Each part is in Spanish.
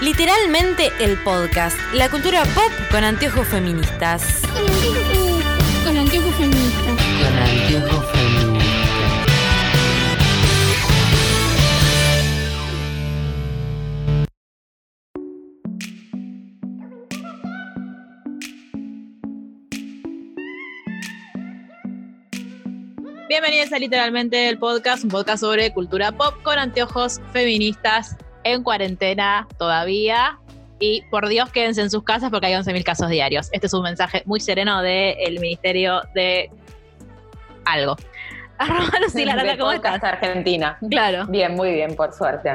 Literalmente el podcast, la cultura pop con anteojos feministas. Con anteojos feministas. Con anteojos feministas. Bienvenidos a literalmente el podcast, un podcast sobre cultura pop con anteojos feministas en cuarentena todavía. Y por Dios, quédense en sus casas porque hay 11.000 casos diarios. Este es un mensaje muy sereno del Ministerio de algo. Arroba Lucila Aranda, de ¿cómo estás? Argentina. Claro, Bien, muy bien, por suerte.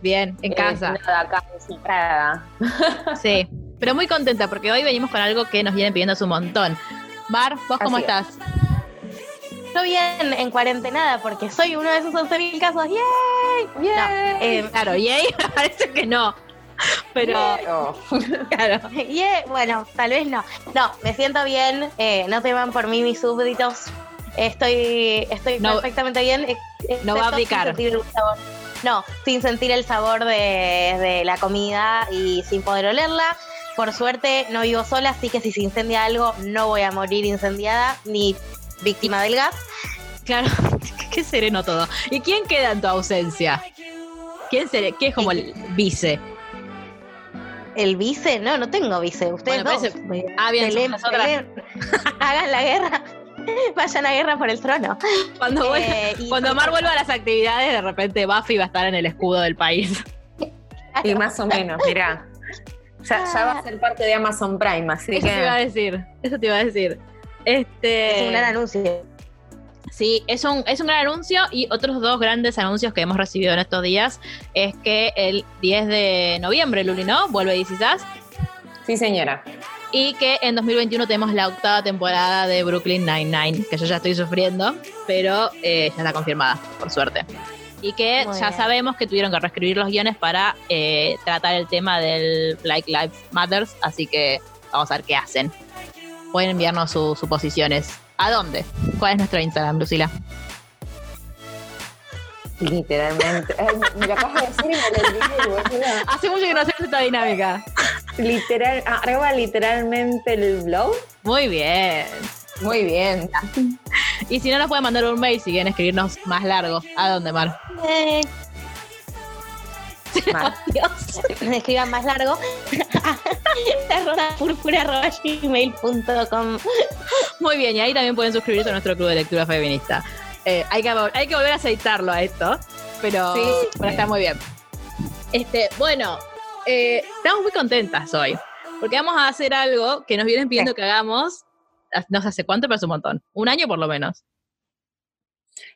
bien, en Eh, casa. nada, acá encerrada. Sí, pero muy contenta porque hoy venimos con algo que nos vienen pidiendo hace un montón. Mar, ¿vos cómo es. estás? Bien en cuarentenada porque soy uno de esos 11.000 casos. ¡Yay! No, eh, Claro, yay, me parece que no. Pero, claro. yeah, bueno, tal vez no. No, me siento bien. eh, no teman por mí mis súbditos. Estoy, estoy No- perfectamente bien. no va a sin sentir sabor- No, sin sentir el sabor de, de la comida y sin poder olerla. Por suerte no vivo sola, así que si se incendia algo no voy a morir incendiada ni víctima del gas. Claro, qué sereno todo. ¿Y quién queda en tu ausencia? ¿Quién seré? ¿Qué es como el vice? El vice, no, no tengo vice. Ustedes Bueno, dos. parece- Ah, bien, Peleen, peleen. Hagan la guerra. Vayan a guerra por el trono. Cuando, vuelva- Eh, cuando Mar vuelva a las actividades, de repente Buffy va a estar en el escudo del país. Y más o menos, mirá. Ya, ya va a ser parte de Amazon Prime, así Eso te iba a que. decir. Eso te iba a decir. Este, Es un gran anuncio. Sí, es un, es un gran anuncio y otros dos grandes anuncios que hemos recibido en estos días es que el 10 de noviembre, Luli, ¿no? Vuelve DC Sass Sí, señora. y que en 2021 tenemos la octava temporada de Brooklyn Nine-Nine, que yo ya estoy sufriendo, pero eh, ya está confirmada, por suerte. Y que Muy ya bien. sabemos que tuvieron que reescribir los guiones para eh, tratar el tema del Black Lives Matters, así que vamos a ver qué hacen. Pueden enviarnos sus suposiciones. ¿A dónde? ¿Cuál es nuestro Instagram, Lucila? Literalmente. Ay, me lo acabas de decir y me lo olvidé. Hace mucho que no hacemos esta dinámica. Literal, ah, arroba literalmente el blog. Muy bien. Muy bien. Y si no, nos pueden mandar un mail si quieren escribirnos más largo. ¿A dónde, Mar? Eh, Mal. Dios. Me escriban más largo. gmail.com Muy bien, y ahí también pueden suscribirse a nuestro club de lectura feminista. Eh, hay, que, vol- hay que volver a aceitarlo a esto, pero, Sí. pero está muy bien. Este, bueno, eh, estamos muy contentas hoy, porque vamos a hacer algo que nos vienen pidiendo que hagamos, no sé hace cuánto, pero hace un montón. Un año por lo menos.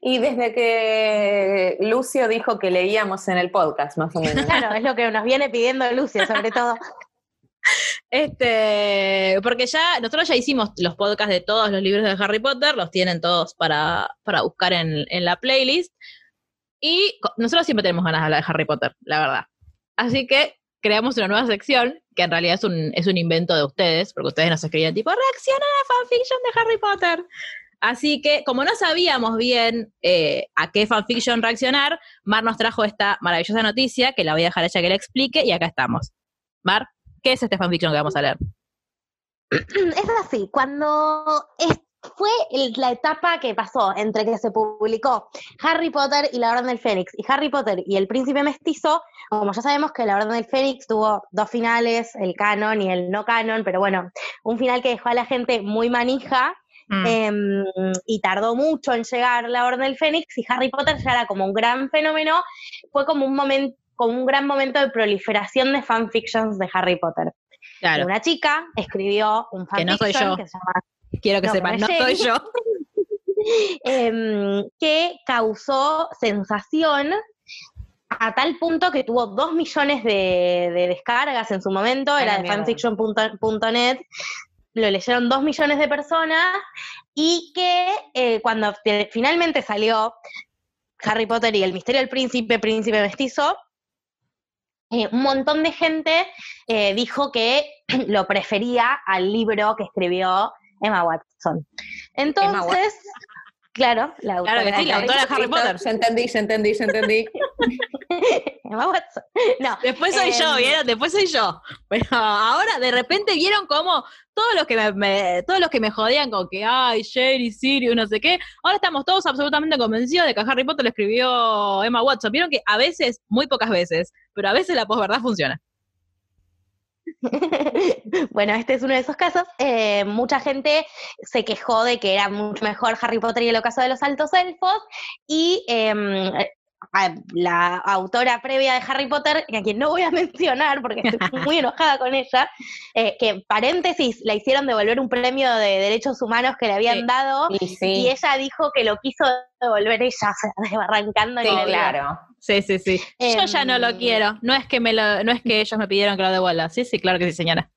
Y desde que Lucio dijo que leíamos en el podcast, más o menos. Claro, es lo que nos viene pidiendo Lucio, sobre todo. Este, porque ya, nosotros ya hicimos los podcasts de todos los libros de Harry Potter, los tienen todos para, para buscar en, en la playlist. Y nosotros siempre tenemos ganas de hablar de Harry Potter, la verdad. Así que creamos una nueva sección, que en realidad es un, es un invento de ustedes, porque ustedes nos escribían tipo, reacciona a la fanfiction de Harry Potter. Así que, como no sabíamos bien eh, a qué fanfiction reaccionar, Mar nos trajo esta maravillosa noticia, que la voy a dejar a ella que la explique, y acá estamos. Mar, ¿qué es este fanfiction que vamos a leer? Es así, cuando fue la etapa que pasó entre que se publicó Harry Potter y la Orden del Fénix y Harry Potter y el Príncipe Mestizo, como ya sabemos que la Orden del Fénix tuvo dos finales, el canon y el no canon, pero bueno, un final que dejó a la gente muy manija Mm. em, y tardó mucho en llegar la Orden del Fénix y Harry Potter ya era como un gran fenómeno, fue como un momento como un gran momento de proliferación de fanfictions de Harry Potter. Claro, Una chica escribió un Que no fanfiction soy yo. que se llama quiero que no, sepan, no soy yo. em, que causó sensación a tal punto que tuvo dos millones de, de descargas en su momento, era de fanfiction.net, lo leyeron dos millones de personas y que eh, cuando te- finalmente salió Harry Potter y el misterio del príncipe, príncipe mestizo, eh, un montón de gente eh, dijo que lo prefería al libro que escribió Emma Watson. Entonces, Claro, la autora. Claro que sí, la de autora de Harry Potter. Ya entendí, ya entendí, ya entendí. Emma Watson. No, Después soy yo, em, ¿vieron? Después soy yo. Pero ahora de repente vieron cómo todos los que me, me- todos los que me jodían con que ay, Sherry, Sirius, no sé qué, ahora estamos todos absolutamente convencidos de que Harry Potter lo escribió Emma Watson. Vieron que a veces, muy pocas veces, pero a veces la posverdad funciona. bueno, este es uno de esos casos. Eh, mucha gente se quejó de que era mucho mejor Harry Potter y el ocaso de los altos elfos. Y em, a- la autora previa de Harry Potter, a quien no voy a mencionar porque estoy muy enojada con ella, eh, que paréntesis, la hicieron devolver un premio de derechos humanos que le habían Sí. dado. Y ella dijo que lo quiso devolver ella, o sea, arrancando sí, en el claro. Sí, sí, sí. Yo ya no lo Em, quiero. No es que me lo, no es que ellos me pidieron que lo devuelva. Sí, sí, claro que sí, señora.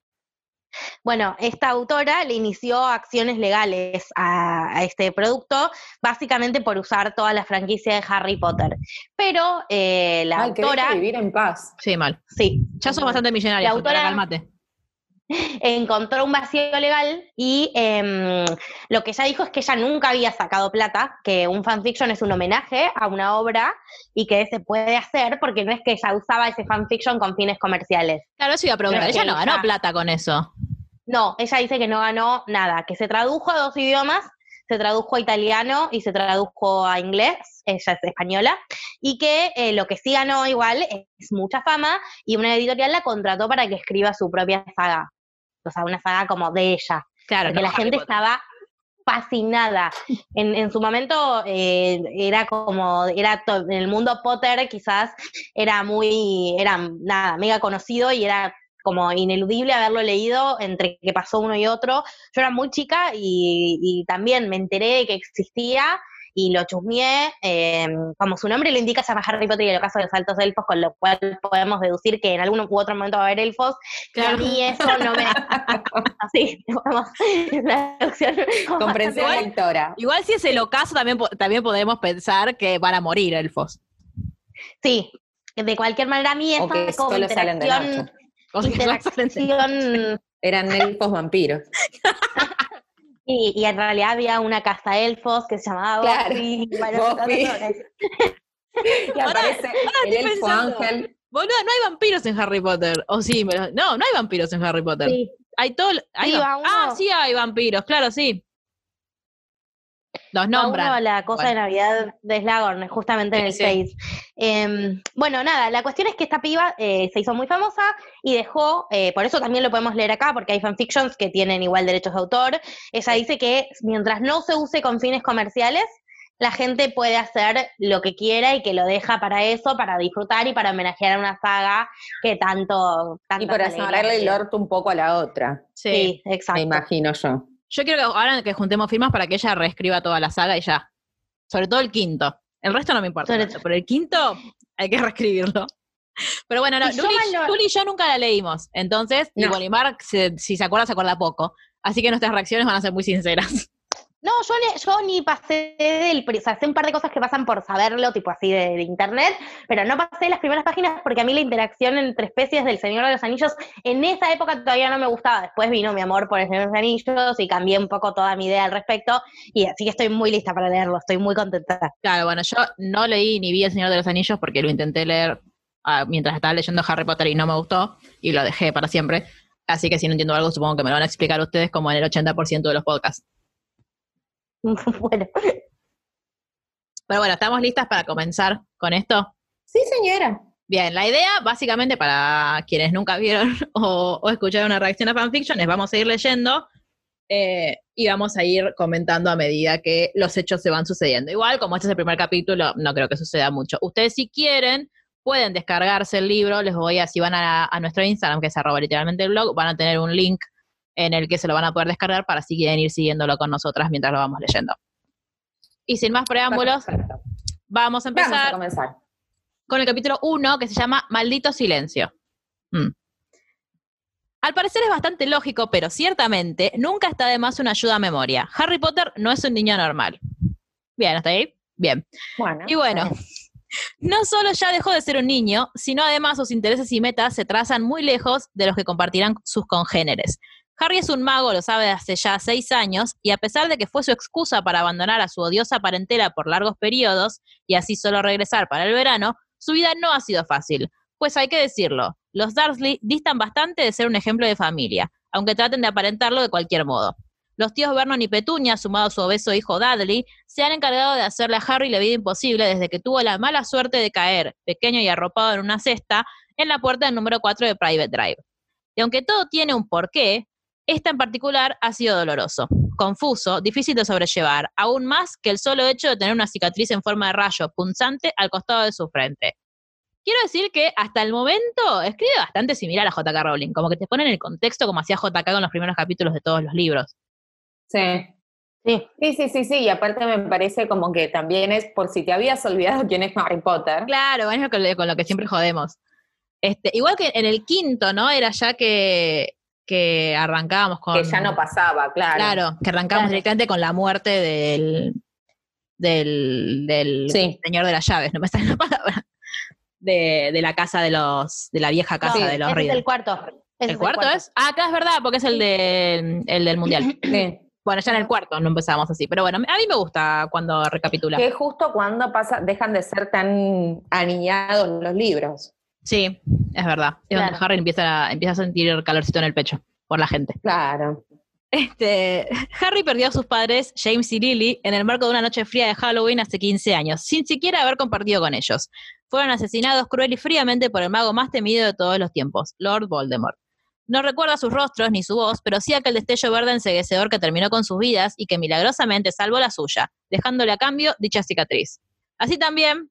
Bueno, esta autora le inició acciones legales a, a este producto, básicamente por usar toda la franquicia de Harry Potter. Pero eh, la que autora, deje vivir en paz. Sí, mal. sí, Ya sos bastante millonaria, La autora- calmate. encontró un vacío legal y em, lo que ella dijo es que ella nunca había sacado plata, que un fanfiction es un homenaje a una obra y que se puede hacer porque no es que ella usaba ese fanfiction con fines comerciales. Claro, eso iba a preguntar. Ella no ganó plata con eso. No, ella dice que no ganó nada, que se tradujo a dos idiomas, se tradujo a italiano y se tradujo a inglés, ella es española, y que eh, lo que sí ganó igual es mucha fama y una editorial la contrató para que escriba su propia saga, o sea, una saga como de ella, Claro, porque no la gente estaba fascinada. En, en su momento eh, era como, era en el mundo Potter quizás era muy, era nada, mega conocido y era como ineludible haberlo leído entre que pasó uno y otro. Yo era muy chica y, y también me enteré de que existía y lo chusmeé. eh, como su nombre lo indica, se llama Harry Potter y el ocaso de los altos elfos, con lo cual podemos deducir que en algún u otro momento va a haber elfos. Y a Claro. mí eso no me... Así, vamos, la traducción Comprensión Igual- lectora. Igual si es el ocaso, también, también podemos pensar que van a morir elfos. Sí, de cualquier manera a mí O esa como solo salen de interacción, interacción Eran elfos vampiros. y, y en realidad había una casa de elfos que se llamaba Claro, Buffy. Y aparece el estoy elfo pensando. ángel. Boluda, no hay vampiros en Harry Potter. O sí, pero- no, no hay vampiros en Harry Potter. sí. Hay todo. Hay Sí, va- ah, sí hay vampiros, claro, sí. Los Va uno a nombran. la cosa Bueno. de Navidad de Slagorn, justamente en el Sí, 6. Em, bueno, nada, la cuestión es que esta piba eh, se hizo muy famosa y dejó, eh, por eso también lo podemos leer acá, porque hay fanfictions que tienen igual derechos de autor. Ella dice que mientras no se use con fines comerciales, la gente puede hacer lo que quiera y que lo deja para eso, para disfrutar y para homenajear a una saga que tanto... Y tantas para cerrarle el orto un poco a la otra. Sí. Sí, Me exacto. imagino yo. Yo quiero que ahora que juntemos firmas para que ella reescriba toda la saga y ya. Sobre todo el quinto. El resto no me importa. Tanto, pero el quinto hay que reescribirlo. Pero bueno, no, Y yo Luli, Luli y yo nunca la leímos. Entonces, y No. Bolimar, se- si se acuerda, se acuerda poco. Así que nuestras reacciones van a ser muy sinceras. No, yo yo ni pasé del, o sea, sé un par de cosas que pasan por saberlo, tipo así de, de internet, pero no pasé las primeras páginas porque a mí la interacción entre especies del Señor de los Anillos en esa época todavía no me gustaba. Después vino mi amor por el Señor de los Anillos y cambié un poco toda mi idea al respecto y así que estoy muy lista para leerlo, estoy muy contenta. Claro, bueno, yo no leí ni vi El Señor de los Anillos porque lo intenté leer ah, mientras estaba leyendo Harry Potter y no me gustó y lo dejé para siempre. Así que si no entiendo algo, supongo que me lo van a explicar ustedes como en el 80% de los podcasts. bueno, Pero bueno, ¿estamos listas para comenzar con esto? Sí, señora. Bien, la idea, básicamente, para quienes nunca vieron o, o escucharon una reacción a fanfiction, es vamos a ir leyendo eh, y vamos a ir comentando a medida que los hechos se van sucediendo. Igual, como este es el primer capítulo, no creo que suceda mucho. Ustedes, si quieren, pueden descargarse el libro. Les voy a, si van a, a nuestro Instagram, que es arroba literalmente el blog, van a tener un link en el que se lo van a poder descargar para si quieren ir siguiéndolo con nosotras mientras lo vamos leyendo. Y sin más preámbulos, Perfecto. vamos a Vamos empezar a comenzar. con el capítulo 1 que se llama Maldito Silencio. Mm. Al parecer es bastante lógico, pero ciertamente nunca está de más una ayuda a memoria. Harry Potter no es un niño normal. Bien, ¿hasta ahí? Bien. Bueno. Y bueno, no solo ya dejó de ser un niño, sino además sus intereses y metas se trazan muy lejos de los que compartirán sus congéneres. Harry es un mago, lo sabe hace ya seis años, y a pesar de que fue su excusa para abandonar a su odiosa parentela por largos periodos y así solo regresar para el verano, su vida no ha sido fácil. Pues hay que decirlo, los Dursley distan bastante de ser un ejemplo de familia, aunque traten de aparentarlo de cualquier modo. Los tíos Vernon y Petunia, sumado a su obeso hijo Dudley, se han encargado de hacerle a Harry la vida imposible desde que tuvo la mala suerte de caer, pequeño y arropado en una cesta, en la puerta del número 4 de Private Drive. Y aunque todo tiene un porqué, esta en particular ha sido doloroso, confuso, difícil de sobrellevar, aún más que el solo hecho de tener una cicatriz en forma de rayo punzante al costado de su frente. Quiero decir que hasta el momento escribe bastante similar a J.K. Rowling, como que te pone en el contexto como hacía J.K. con los primeros capítulos de todos los libros. Sí. Sí. Sí, sí, sí, sí, y aparte me parece como que también es por si te habías olvidado quién es Harry Potter. Claro, es lo que- con lo que siempre jodemos. Este, igual que en el quinto, ¿no? Era ya que, que arrancábamos con. Que ya no pasaba, claro. Claro, que arrancábamos Claro. directamente con la muerte del. del, del Sí. señor de las llaves, no me sale la palabra. De, de la casa de los. de la vieja casa No, de los ese es el cuarto. Ese ¿El cuarto es? Ah, acá es verdad, porque es el, de, el del mundial. Sí. Bueno, ya en el cuarto no empezamos así, pero bueno, a mí me gusta cuando recapitula. Que es justo cuando pasa, dejan de ser tan aniñados los libros. Sí, es verdad. Es donde Claro. Harry empieza, a- empieza a sentir calorcito en el pecho por la gente. Claro. Este, Harry perdió a sus padres, James y Lily, en el marco de una noche fría de Halloween hace 15 años, sin siquiera haber compartido con ellos. Fueron asesinados cruel y fríamente por el mago más temido de todos los tiempos, Lord Voldemort. No recuerda sus rostros ni su voz, pero sí aquel destello verde enseguecedor que terminó con sus vidas y que milagrosamente salvó la suya, dejándole a cambio dicha cicatriz. Así también,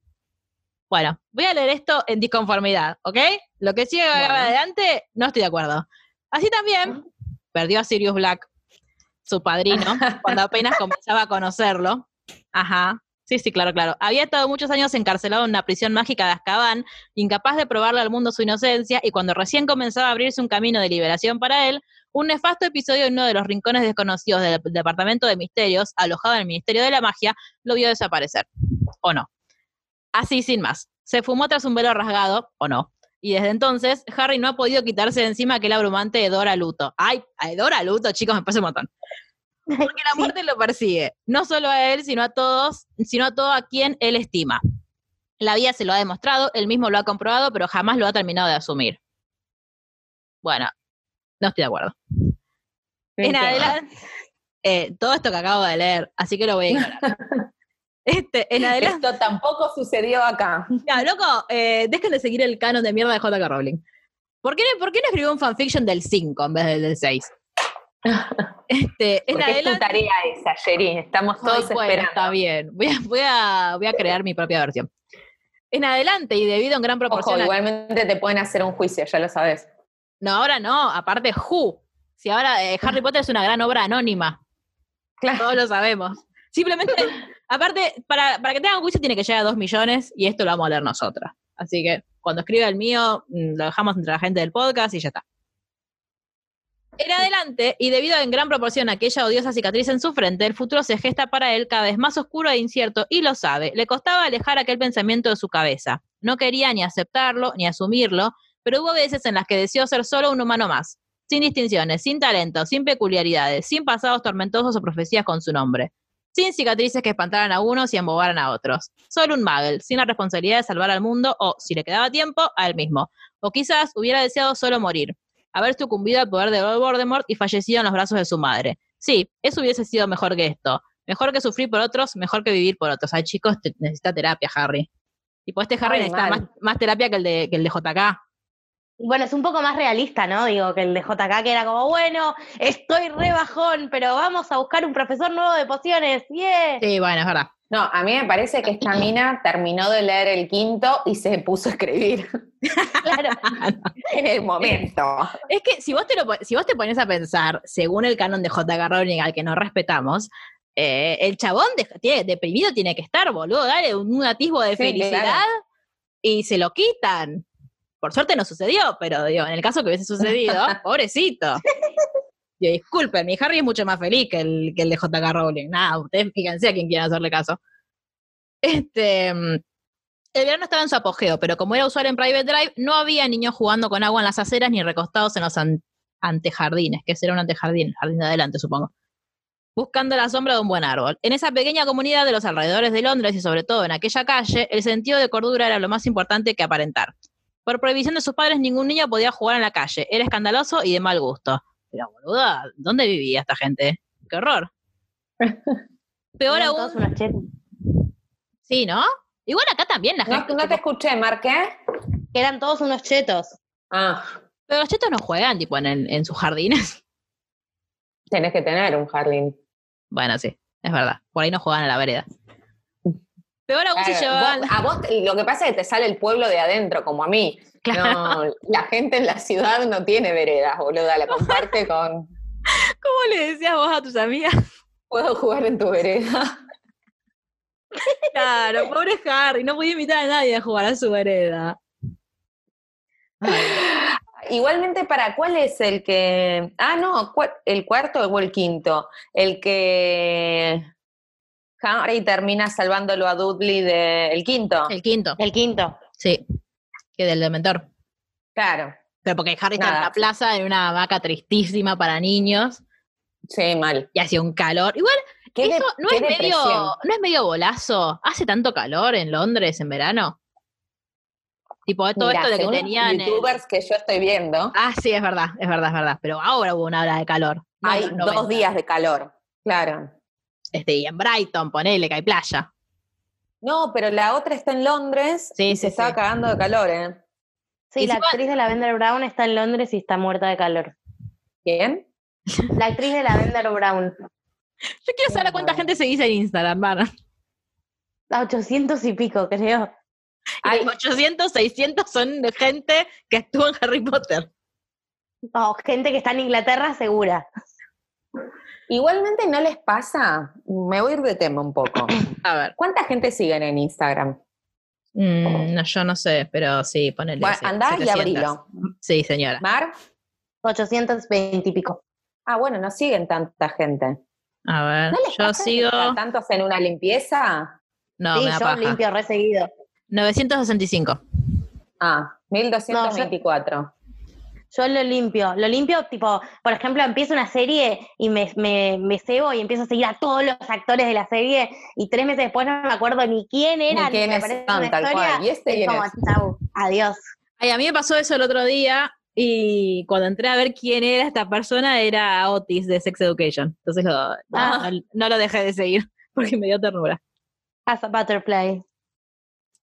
bueno, voy a leer esto en disconformidad, ¿ok? Lo que sigue Bueno. adelante, no estoy de acuerdo. Así también, perdió a Sirius Black, su padrino, cuando apenas comenzaba a conocerlo. Ajá. Sí, sí, claro, claro. Había estado muchos años encarcelado en una prisión mágica de Azkaban, incapaz de probarle al mundo su inocencia, y cuando recién comenzaba a abrirse un camino de liberación para él, un nefasto episodio en uno de los rincones desconocidos del Departamento de Misterios, alojado en el Ministerio de la Magia, lo vio desaparecer. ¿O no? Así, sin más. Se fumó tras un velo rasgado, ¿o no? Y desde entonces, Harry no ha podido quitarse de encima aquel abrumante de Dora Luto. ¡Ay! a Dora Luto, chicos, me pasa un montón. Porque la muerte lo persigue, no solo a él, sino a todos, sino a todo a quien él estima. La vida se lo ha demostrado, él mismo lo ha comprobado, pero jamás lo ha terminado de asumir. Bueno, no estoy de acuerdo. En adelante, eh, todo esto que acabo de leer, así que lo voy a ignorar. Este, en adelante, Esto tampoco sucedió acá. ya, loco, eh, dejen de seguir el canon de mierda de J.K. Rowling. ¿Por qué, ¿Por qué no escribió un fanfiction del 5 en vez del del 6? Este, en es tu tarea esa, Sherin. Estamos Ay, todos bueno, esperando. está bien. Voy a, voy, a, voy a crear mi propia versión. En adelante, y debido en gran Ojo, proporción. a- igualmente te pueden hacer un juicio, ya lo sabes. No, ahora no, aparte, Who. Si ahora eh, Harry Potter es una gran obra anónima, Claro. todos lo sabemos. Simplemente, aparte, para, que tengan juicio tiene que llegar a dos millones y esto lo vamos a leer nosotras. Así que cuando escriba el mío, mm, lo dejamos entre la gente del podcast y ya está. En adelante, y debido en gran proporción a aquella odiosa cicatriz en su frente, el futuro se gesta para él cada vez más oscuro e incierto, y lo sabe. Le costaba alejar aquel pensamiento de su cabeza. No quería ni aceptarlo, ni asumirlo, pero hubo veces en las que deseó ser solo un humano más, sin distinciones, sin talento, sin peculiaridades, sin pasados tormentosos o profecías con su nombre, sin cicatrices que espantaran a unos y embobaran a otros. Solo un Muggle, sin la responsabilidad de salvar al mundo o, si le quedaba tiempo, a él mismo. O quizás hubiera deseado solo morir, haber sucumbido al poder de Lord Voldemort y fallecido en los brazos de su madre. Sí, eso hubiese sido mejor que esto. Mejor que sufrir por otros, mejor que vivir por otros. Ay, chicos, te- necesita terapia, Harry. Tipo, este Harry Ay, necesita más, más terapia que el de, que el de JK. Bueno, es un poco más realista, ¿no? Digo, que el de JK, que era como, bueno, estoy re bajón, pero vamos a buscar un profesor nuevo de pociones, ¡yeah! Sí, bueno, es verdad. No, a mí me parece que esta mina terminó de leer el quinto y se puso a escribir Claro. en el momento. Es que si vos te, lo, si vos te pones a pensar, según el canon de J.K. Rowling al que nos respetamos, eh, el chabón de- tiene- deprimido tiene que estar, boludo. Dale un, un atisbo de Sí, felicidad claro. y se lo quitan. Por suerte no sucedió, pero digo, en el caso que hubiese sucedido, pobrecito. Disculpen, mi Harry es mucho más feliz que el, que el de J.K. Rowling. Nada, ustedes fíjense a quien quieran hacerle caso. Este, mm, el verano estaba en su apogeo, pero como era usual en Private Drive, no había niños jugando con agua en las aceras ni recostados en los an- antejardines, que será un antejardín, el jardín de adelante, supongo. Buscando la sombra de un buen árbol. En esa pequeña comunidad de los alrededores de Londres y sobre todo en aquella calle, el sentido de cordura era lo más importante que aparentar. Por prohibición de sus padres, ningún niño podía jugar en la calle. Era escandaloso y de mal gusto. Pero, boluda, ¿dónde vivía esta gente? ¡Qué horror! Peor Eran aún. todos unos chetos. Sí, ¿no? Igual acá también la No, gente. no te escuché, Marqué. Que eran todos unos chetos. Ah, Pero los chetos no juegan, tipo, en, el- en sus jardines. tenés que tener un jardín. Bueno, sí, es verdad. Por ahí no juegan a la vereda. Peor aún Claro, llevaban. vos- a vos lo que pasa es que te sale el pueblo de adentro, como a mí. Claro. No, la gente en la ciudad no tiene veredas, boluda, la comparte con. ¿Cómo le decías vos a tus amigas? Puedo jugar en tu vereda. Claro, pobre Harry, no podía invitar a nadie a jugar a su vereda. Igualmente, ¿para cuál es el que.? Ah, no, ¿cuál- el cuarto o el quinto. El que. Harry termina salvándolo a Dudley del quinto. El quinto, El quinto. sí. Que del dementor. Claro, Pero porque Harry está en la plaza en una vaca tristísima para niños sí, mal. y hacía un calor. Igual, ¿Qué de- eso no qué es medio, no es medio bolazo. ¿Hace tanto calor en Londres en verano? Tipo, todo esto de que tenían. el- youtubers que yo estoy viendo, Ah, sí, es verdad, es verdad, es verdad. Pero ahora hubo una hora de calor. No hay dos 90. días de calor. Claro. Este, y en Brighton, ponele que hay playa. No, pero la otra está en Londres Sí, y sí, se estaba cagando de calor, ¿eh? Sí, la actriz de Lavender Brown está en Londres y está muerta de calor. ¿Quién? La actriz de Lavender Brown. Yo quiero saber a cuánta gente seguís en Instagram, Mar. A 800 y pico, creo. Hay 800, 600 son de gente que estuvo en Harry Potter. No, gente que está en Inglaterra segura. Igualmente no les pasa, me voy a ir de tema un poco. A ver. ¿Cuánta gente siguen en Instagram? Mm, no, yo no sé, pero sí, ponele. Bueno, sí, andá y 700. abrilo. Sí, señora. ¿Mar? 820 y pico. Ah, bueno, no siguen tanta gente. A ver, ¿No les yo pasa sigo. tantos en una limpieza? No, sí, me da yo paja. limpio re seguido. 965. Ah, 1224. Yo lo limpio, lo limpio tipo, por ejemplo, empiezo una serie y me, me, me cebo y empiezo a seguir a todos los actores de la serie y tres meses después no me acuerdo ni quién era, Ni ni, quiénes me una tal historia, cual. ¿Y este es quién como, es? chau, adiós. Ay, a mí me pasó eso el otro día y cuando entré a ver quién era esta persona era Otis de Sex Education. Entonces lo- Ah. no- no lo dejé de seguir porque me dio ternura. As a butterfly.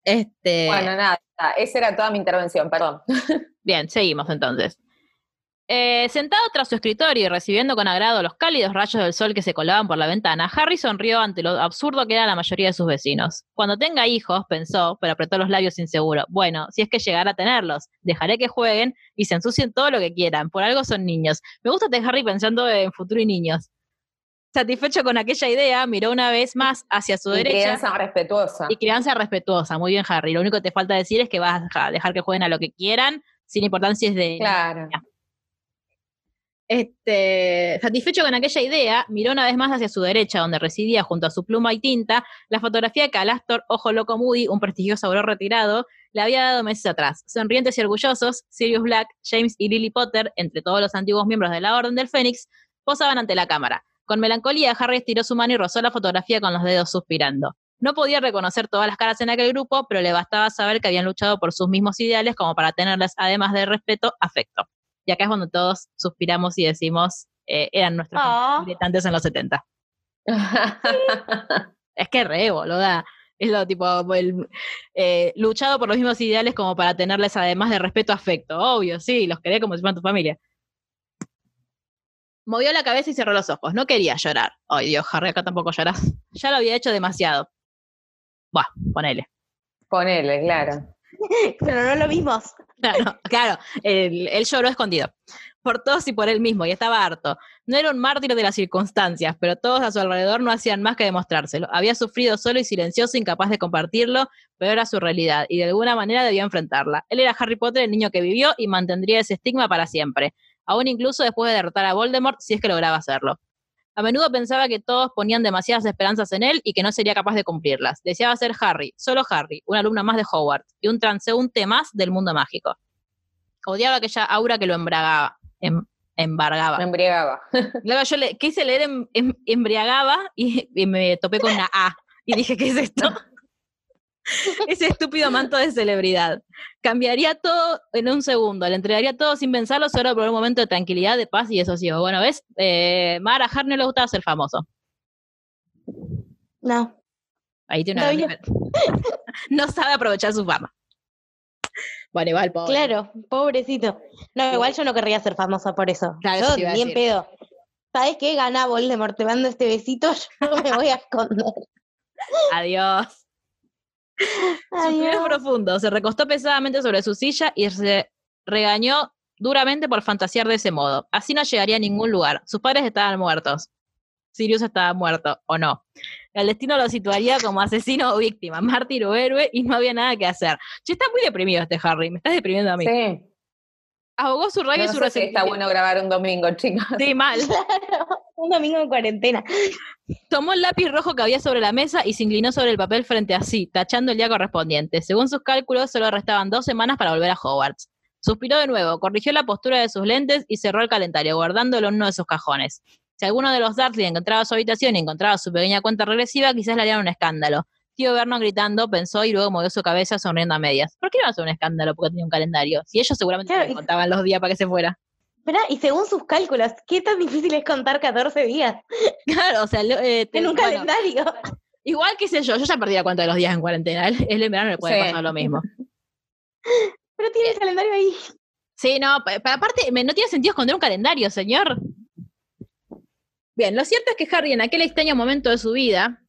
Este, Bueno, nada, esa era toda mi intervención, perdón. Bien, seguimos entonces. Eh, sentado tras su escritorio y recibiendo con agrado los cálidos rayos del sol que se colaban por la ventana, Harry sonrió ante lo absurdo que era la mayoría de sus vecinos. Cuando tenga hijos, pensó, pero apretó los labios inseguro. Bueno, si es que llegara a tenerlos, dejaré que jueguen y se ensucien todo lo que quieran. Por algo son niños. Me gusta este Harry pensando en futuro y niños. Satisfecho con aquella idea, miró una vez más hacia su Y derecha crianza respetuosa. y crianza respetuosa. Muy bien, Harry. Lo único que te falta decir es que vas a dejar- que jueguen a lo que quieran, sin importancia es de Claro. este, satisfecho con aquella idea, miró una vez más hacia su derecha, donde residía junto a su pluma y tinta la fotografía que Alastor, Ojo Loco Moody, un prestigioso auror retirado, le había dado meses atrás. Sonrientes y orgullosos, Sirius Black, James y Lily Potter, entre todos los antiguos miembros de la Orden del Fénix, posaban ante la cámara. Con melancolía, Harry estiró su mano y rozó la fotografía con los dedos suspirando. No podía reconocer todas las caras en aquel grupo, pero le bastaba saber que habían luchado por sus mismos ideales como para tenerles, además de respeto, afecto. Y acá es cuando todos suspiramos y decimos, eh, eran nuestros Ah. militantes en los 70. Es que re, boluda. Es lo tipo, el, eh, luchado por los mismos ideales como para tenerles, además de respeto, afecto. Obvio, sí, los querés como si fueran tu familia. Movió la cabeza y cerró los ojos. No quería llorar. Ay, Dios, Harry, acá tampoco llorás. Ya lo había hecho demasiado. Buah, ponele. Ponele, claro. Pero no lo vimos. Claro, claro, él, él lloró escondido. Por todos y por él mismo, y estaba harto. No era un mártir de las circunstancias, pero todos a su alrededor no hacían más que demostrárselo. Había sufrido solo y silencioso, incapaz de compartirlo, pero era su realidad, y de alguna manera debía enfrentarla. Él era Harry Potter, el niño que vivió, y mantendría ese estigma para siempre, aún incluso después de derrotar a Voldemort, si es que lograba hacerlo. A menudo pensaba que todos ponían demasiadas esperanzas en él y que no sería capaz de cumplirlas. Deseaba ser Harry, solo Harry, un alumno más de Hogwarts y un transeúnte más del mundo mágico. Odiaba aquella aura que lo embragaba. Em- embargaba. Me embriagaba. Luego yo le quise leer em- em- embriagaba y, y me topé con una A. Y dije, ¿qué es esto? Ese estúpido manto de celebridad. Cambiaría todo en un segundo, le entregaría todo sin pensarlo, solo por un momento de tranquilidad, de paz y desosiego. Bueno, ¿ves? Eh, Mara a Harry no le gustaba ser famoso. No. Ahí tiene una diferencia. No sabe aprovechar su fama. Bueno, igual, pobre. Claro, pobrecito. No, igual yo no querría ser famosa por eso. Claro, yo te iba a ni en decir. pedo. ¿Sabes qué? Gana Voldemort, te mando este besito, yo me voy a esconder. Adiós. Suspiró Adiós. profundo, se recostó pesadamente sobre su silla y se regañó duramente por fantasear de ese modo. Así no llegaría a ningún lugar. Sus padres estaban muertos. Sirius estaba muerto, o no. El destino lo situaría como asesino o víctima, mártir o héroe, y no había nada que hacer. Che, está muy deprimido este Harry, me estás deprimiendo a mí. Sí. Ahogó su rabia y No su sé si está resentimiento. bueno grabar un domingo, chicos. Sí, mal. Un domingo en cuarentena. Tomó el lápiz rojo que había sobre la mesa y se inclinó sobre el papel frente a sí, tachando el día correspondiente. Según sus cálculos, solo restaban dos semanas para volver a Hogwarts. Suspiró de nuevo, corrigió la postura de sus lentes y cerró el calendario, guardándolo en uno de sus cajones. Si alguno de los Dursley encontraba su habitación y encontraba su pequeña cuenta regresiva, quizás le harían un escándalo. Tío Vernon gritando, pensó y luego movió su cabeza sonriendo a medias. ¿Por qué no hacer un escándalo porque tenía un calendario? Si ellos seguramente Claro, le contaban los días para que se fuera. Esperá, y según sus cálculos, ¿qué tan difícil es contar 14 días Claro, o sea, eh, te- en un bueno, calendario? Igual que sé yo, yo ya perdí la cuenta de los días en cuarentena. Él en verano le puede Sí. pasar lo mismo. Pero tiene el calendario ahí. Sí, no, pa- pero aparte, no tiene sentido esconder un calendario, señor. Bien, lo cierto es que Harry en aquel extraño momento de su vida,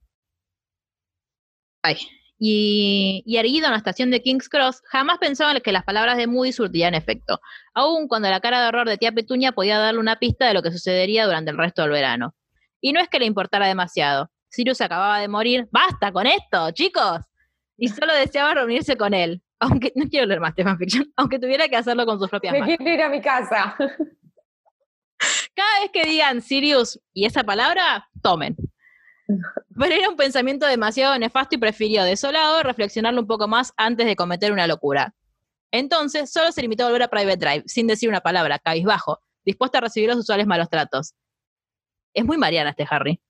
ay, y, y erguido en la estación de King's Cross, jamás pensaba en que las palabras de Moody surtirían efecto, aun cuando la cara de horror de tía Petunia podía darle una pista de lo que sucedería durante el resto del verano. Y no es que le importara demasiado. Sirius acababa de morir. ¡Basta con esto, chicos! Y solo deseaba reunirse con él. Aunque, no quiero leer más de fanfiction, aunque tuviera que hacerlo con sus propias Me manos. quiero ir a mi casa. Cada vez que digan Sirius y esa palabra, tomen. Pero era un pensamiento demasiado nefasto y prefirió, desolado, reflexionarlo un poco más antes de cometer una locura. Entonces, solo se limitó a volver a Private Drive, sin decir una palabra, cabizbajo, dispuesta a recibir los usuales malos tratos. Es muy mariana este Harry.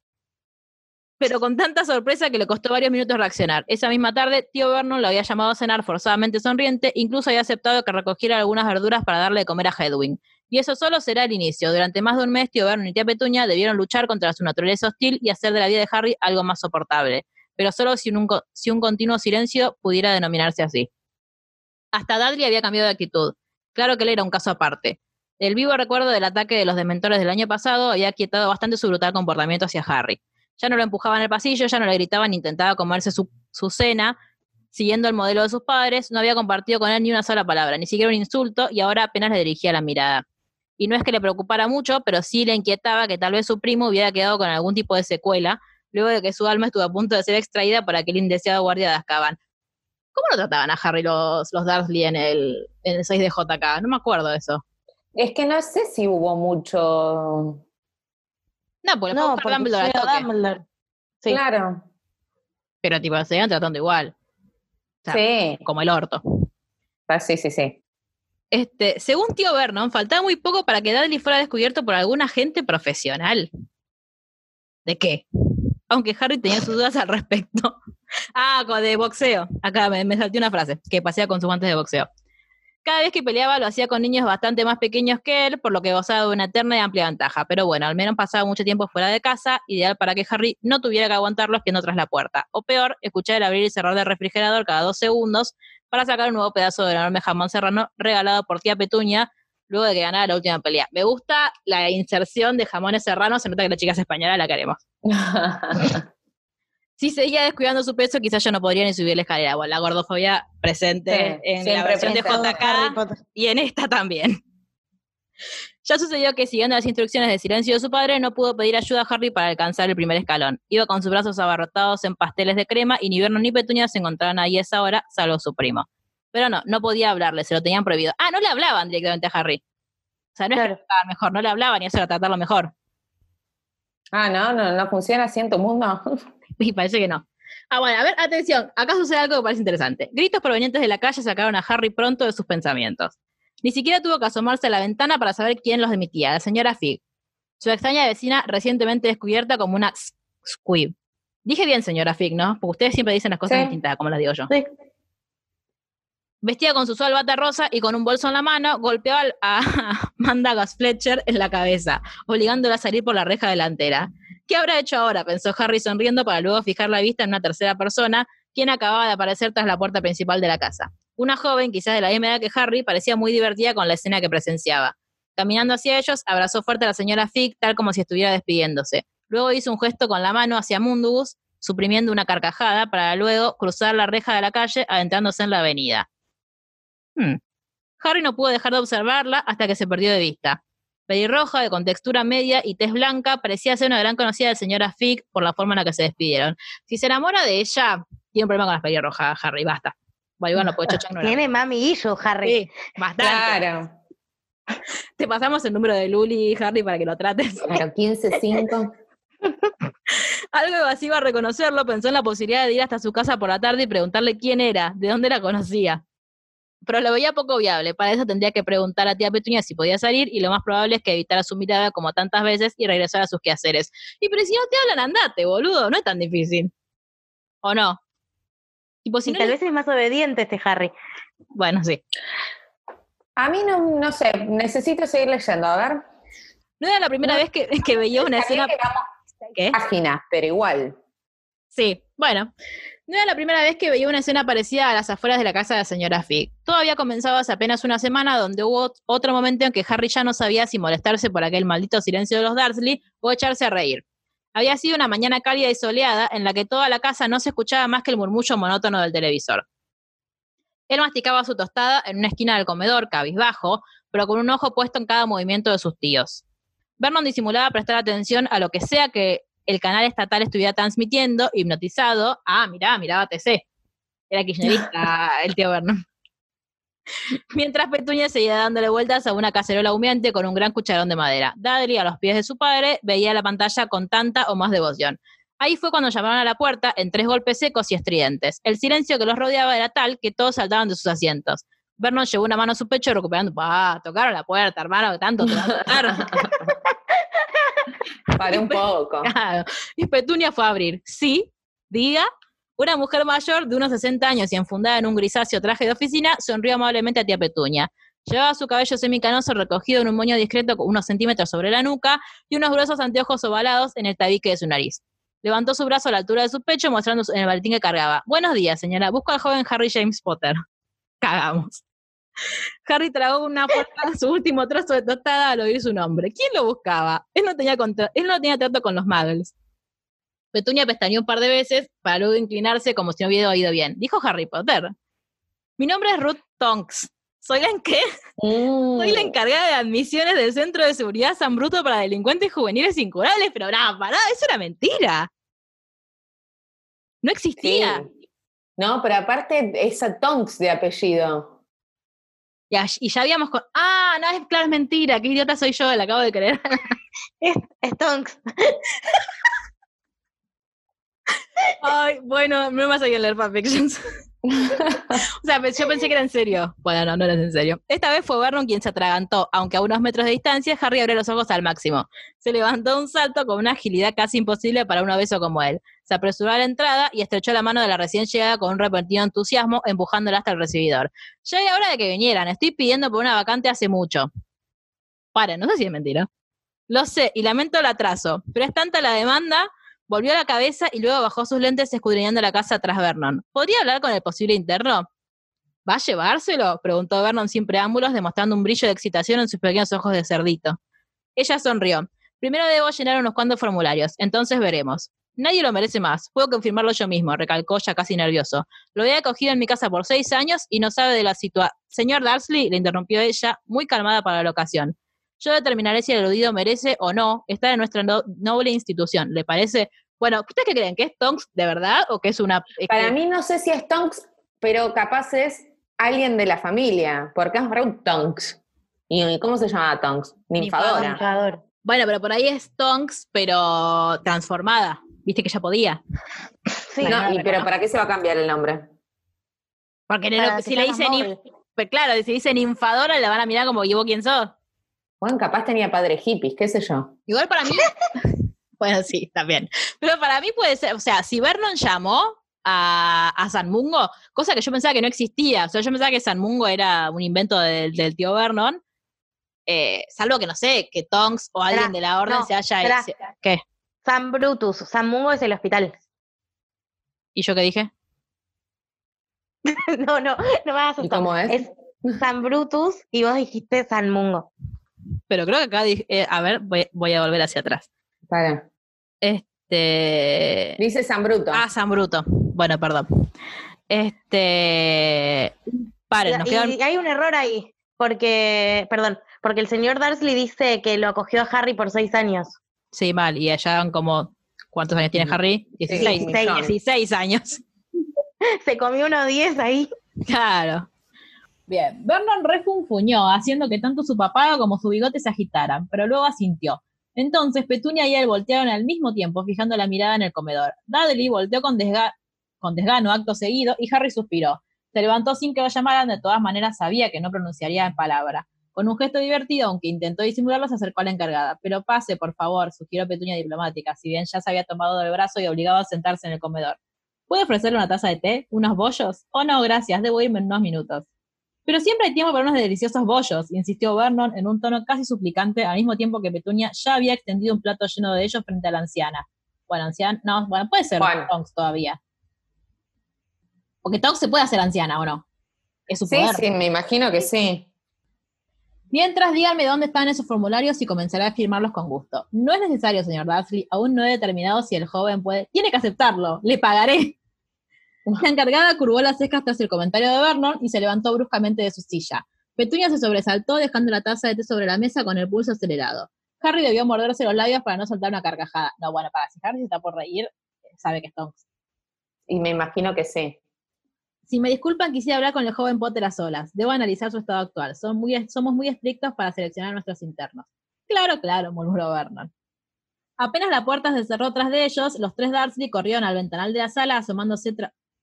Pero con tanta sorpresa que le costó varios minutos reaccionar. Esa misma tarde, tío Vernon lo había llamado a cenar forzadamente sonriente, incluso había aceptado que recogiera algunas verduras para darle de comer a Hedwig. Y eso solo será el inicio. Durante más de un mes, tío Vernon y tía Petunia debieron luchar contra su naturaleza hostil y hacer de la vida de Harry algo más soportable. Pero solo si un, continuo silencio pudiera denominarse así. Hasta Dudley había cambiado de actitud. Claro que él era un caso aparte. El vivo recuerdo del ataque de los dementores del año pasado había quietado bastante su brutal comportamiento hacia Harry. Ya no lo empujaba en el pasillo, ya no le gritaba ni intentaba comerse su, su cena, siguiendo el modelo de sus padres, no había compartido con él ni una sola palabra, ni siquiera un insulto, y ahora apenas le dirigía la mirada. Y no es que le preocupara mucho, pero sí le inquietaba que tal vez su primo hubiera quedado con algún tipo de secuela, luego de que su alma estuvo a punto de ser extraída por aquel indeseado guardia de Azkaban. ¿Cómo lo trataban a Harry los, los Dursley en el, en el 6 de JK? No me acuerdo de eso. Es que no sé si hubo mucho. No, porque No, porque Dumbledore Dumbledore. Sí. Claro. pero tipo, se seguían tratando igual, sea, Sí. como el orto. Ah, sí, sí, sí. Este, según tío Vernon, faltaba muy poco para que Dudley fuera descubierto por algún agente profesional. ¿De qué? Aunque Harry tenía sus dudas al respecto. Ah, de boxeo. Acá me, me salté una frase, que pasea con sus guantes de boxeo. Cada vez que peleaba lo hacía con niños bastante más pequeños que él, por lo que gozaba de una eterna y amplia ventaja. Pero bueno, al menos pasaba mucho tiempo fuera de casa, ideal para que Harry no tuviera que aguantarlo espiando tras la puerta. O peor, escuchar el abrir y cerrar del refrigerador cada dos segundos para sacar un nuevo pedazo del enorme jamón serrano regalado por tía Petunia luego de que ganara la última pelea. Me gusta la inserción de jamones serranos, se nota que la chica es española, la queremos. Si seguía descuidando su peso, quizás ya no podría ni subir la escalera. Bueno, la gordofobia presente Sí, en la versión de JK y en esta también. Ya sucedió que siguiendo las instrucciones de silencio de su padre, no pudo pedir ayuda a Harry para alcanzar el primer escalón. Iba con sus brazos abarrotados en pasteles de crema y ni Vernon ni Petunia se encontraban ahí a esa hora, salvo su primo. Pero no, no podía hablarle, se lo tenían prohibido. Ah, no le hablaban directamente a Harry. O sea, no es que Claro. trataban mejor, no le hablaban y eso era tratarlo mejor. ah, no, no, no funciona así en tu mundo. Y parece que no. Ah, bueno, a ver, atención, acá sucede algo que parece interesante. Gritos provenientes de la calle sacaron a Harry pronto de sus pensamientos. Ni siquiera tuvo que asomarse a la ventana para saber quién los emitía, la señora Fig, su extraña vecina recientemente descubierta como una squib. Dije bien, señora Fig, ¿no? Porque ustedes siempre dicen las cosas Sí. distintas, como las digo yo. Sí. Vestida con su usual bata rosa y con un bolso en la mano, golpeaba a Amanda Gus Fletcher en la cabeza, obligándola a salir por la reja delantera. ¿Qué habrá hecho ahora? pensó Harry sonriendo para luego fijar la vista en una tercera persona, quien acababa de aparecer tras la puerta principal de la casa. Una joven, quizás de la misma edad que Harry, parecía muy divertida con la escena que presenciaba. Caminando hacia ellos, abrazó fuerte a la señora Fig, tal como si estuviera despidiéndose. Luego hizo un gesto con la mano hacia Mundus, suprimiendo una carcajada, para luego cruzar la reja de la calle, adentrándose en la avenida. Hmm. Harry no pudo dejar de observarla hasta que se perdió de vista. Pelirroja, de contextura media y tez blanca, parecía ser una gran conocida de señora Fig por la forma en la que se despidieron. Si se enamora de ella, tiene un problema con las pelirrojas, Harry, basta. No Tiene mami yo, Harry. Sí, bastante. Claro. Te pasamos el número de Luli, Harry, para que lo trates. Claro, 15-5. Algo evasivo a reconocerlo, pensó en la posibilidad de ir hasta su casa por la tarde y preguntarle quién era, de dónde la conocía. Pero lo veía poco viable, para eso tendría que preguntar a tía Petunia si podía salir y lo más probable es que evitara su mirada como tantas veces y regresara a sus quehaceres. Y pero si no te hablan, andate, boludo, no es tan difícil. ¿O no? Tipo, si Y no tal le- vez es más obediente este Harry. Bueno, sí. A mí no, no sé, necesito seguir leyendo, a ver. No era la primera vez que, que veía una escena... que vamos ¿Qué? páginas, pero igual. Sí, bueno. No era la primera vez que veía una escena parecida a las afueras de la casa de la señora Fig. Todo había comenzado hace apenas una semana, donde hubo otro momento en que Harry ya no sabía si molestarse por aquel maldito silencio de los Dursley o echarse a reír. Había sido una mañana cálida y soleada en la que toda la casa no se escuchaba más que el murmullo monótono del televisor. Él masticaba su tostada en una esquina del comedor, cabizbajo, pero con un ojo puesto en cada movimiento de sus tíos. Vernon disimulaba prestar atención a lo que sea que el canal estatal estuviera transmitiendo, hipnotizado. Ah, mirá, miraba TC. Era kirchnerista el tío Vernon. Mientras Petunia seguía dándole vueltas a una cacerola humeante con un gran cucharón de madera. Dudley, a los pies de su padre, veía la pantalla con tanta o más devoción. Ahí fue cuando llamaron a la puerta en tres golpes secos y estridentes. El silencio que los rodeaba era tal que todos saltaban de sus asientos. Vernon llevó una mano a su pecho recuperando. ¡Ah! Tocaron la puerta, hermano, tanto te. Para un poco. Claro. Y Petunia fue a abrir. Sí, diga. Una mujer mayor de unos 60 años y enfundada en un grisáceo traje de oficina sonrió amablemente a tía Petunia. Llevaba su cabello semicanoso recogido en un moño discreto con unos centímetros sobre la nuca y unos gruesos anteojos ovalados en el tabique de su nariz. Levantó su brazo a la altura de su pecho mostrando en el maletín que cargaba. Buenos días, señora. Busco al joven Harry James Potter. Cagamos. Harry tragó una fuerza su último trozo de tostada al oír su nombre. ¿Quién lo buscaba? Él no tenía, contra- él no tenía trato con los muggles. Petunia pestañeó un par de veces para luego inclinarse como si no hubiera oído bien. Dijo Harry Potter. Mi nombre es Ruth Tonks. Soy la, ¿qué? Soy la encargada de admisiones del Centro de Seguridad San Bruto para Delincuentes Juveniles Incurables, pero nada, pará, eso era mentira. No Sí. existía. No, pero aparte esa Tonks de apellido. Ya- Y, ya habíamos... con- Ah, no, es, claro, es mentira. Qué idiota soy yo, la acabo de creer. Stonks. Ay, bueno, no me vas a ir a leer fanfictions. o sea, yo pensé que era en serio. Bueno, no, no era en serio. Esta vez fue Vernon quien se atragantó, aunque a unos metros de distancia, Harry abrió los ojos al máximo. Se levantó un salto con una agilidad casi imposible para un obeso como él. Se apresuró a la entrada y estrechó la mano de la recién llegada con un repentino entusiasmo, empujándola hasta el recibidor. Ya era hora de que vinieran. Estoy pidiendo por una vacante hace mucho. Paren, no sé si es mentira. Lo sé, y lamento el atraso, pero es tanta la demanda Volvió la cabeza y luego bajó sus lentes escudriñando la casa tras Vernon. ¿Podría hablar con el posible interno? ¿Va a llevárselo? preguntó Vernon sin preámbulos, demostrando un brillo de excitación en sus pequeños ojos de cerdito. Ella sonrió. Primero debo llenar unos cuantos formularios, entonces veremos. Nadie lo merece más. Puedo confirmarlo yo mismo, recalcó ya casi nervioso. Lo había acogido en mi casa por seis años y no sabe de la situación. Señor Darsley, le interrumpió ella, muy calmada para la ocasión. Yo determinaré si el eludido merece o no estar en nuestra no- noble institución. ¿Le parece? Bueno, ¿ustedes qué creen? ¿Que es Tonks de verdad o que es una... es Para que- mí no sé si es Tonks, pero capaz es alguien de la familia, porque es Ruth Tonks. ¿Y cómo se llamaba Tonks? Ninfadora. Ninfadora. Bueno, pero por ahí es Tonks, pero transformada. Viste que ya podía. Sí, No, y- pero. ¿para qué se va a cambiar el nombre? Porque en el- Para que si le dicen... claro, si dice ninfadora, la van a mirar como, ¿y vos quién sos? Bueno, capaz tenía padre hippies, qué sé yo. Igual para mí. bueno, sí, también. Pero para mí puede ser, o sea, si Vernon llamó a, a San Mungo, cosa que yo pensaba que no existía. O sea, yo pensaba que San Mungo era un invento del, del tío Vernon. eh, salvo que no sé, que Tonks o alguien de la orden no, se haya. se- ¿Qué? San Brutus, San Mungo es el hospital. ¿Y yo qué dije? no, no, no me hagas ¿Y asustar. cómo es? San Brutus y vos dijiste San Mungo. Pero creo que acá dije. eh, a ver, voy, voy a volver hacia atrás. Para. Este. Dice San Bruto. Ah, San Bruto. Bueno, perdón. Este. Paren, nos y quedan. hay un error ahí, porque, perdón, porque el señor Darsley dice que lo acogió a Harry por seis años. Sí, mal. Y allá van como. ¿Cuántos años tiene Harry? 16. un millón. 16 años. Se comió unos 10 ahí. Claro. Bien, Vernon refunfuñó, haciendo que tanto su papá como su bigote se agitaran, pero luego asintió. Entonces Petunia y él voltearon al mismo tiempo, fijando la mirada en el comedor. Dudley volteó con, desga- con desgano acto seguido y Harry suspiró. Se levantó sin que lo llamaran, de todas maneras sabía que no pronunciaría palabra. Con un gesto divertido, aunque intentó disimularlo, se acercó a la encargada. Pero pase, por favor, sugirió Petunia diplomática, si bien ya se había tomado del brazo y obligado a sentarse en el comedor. ¿Puede ofrecerle una taza de té? ¿Unos bollos? Oh, no, gracias, debo irme en unos minutos. Pero siempre hay tiempo para unos deliciosos bollos, insistió Vernon en un tono casi suplicante, al mismo tiempo que Petunia ya había extendido un plato lleno de ellos frente a la anciana. Bueno, anciana, no, bueno, puede ser Bueno. Tonks todavía. Porque Tonks se puede hacer anciana, ¿o no? Es su sí, poder. sí, me imagino que sí. Mientras, díganme dónde están esos formularios y comenzaré a firmarlos con gusto. No es necesario, señor Dursley. Aún no he determinado si el joven puede. Tiene que aceptarlo. Le pagaré. La encargada curvó las cejas tras el comentario de Vernon y se levantó bruscamente de su silla. Petunia se sobresaltó, dejando la taza de té sobre la mesa con el pulso acelerado. Harry debió morderse los labios para no soltar una carcajada. No, bueno, para si Harry se está por reír, sabe que es Tonks. Y me imagino que sí. Si me disculpan, quisiera hablar con el joven Potter a solas. Debo analizar su estado actual. Son muy, somos muy estrictos para seleccionar a nuestros internos. Claro, claro, murmuró Vernon. Apenas la puerta se cerró tras de ellos, los tres Dursley corrieron al ventanal de la sala asomándose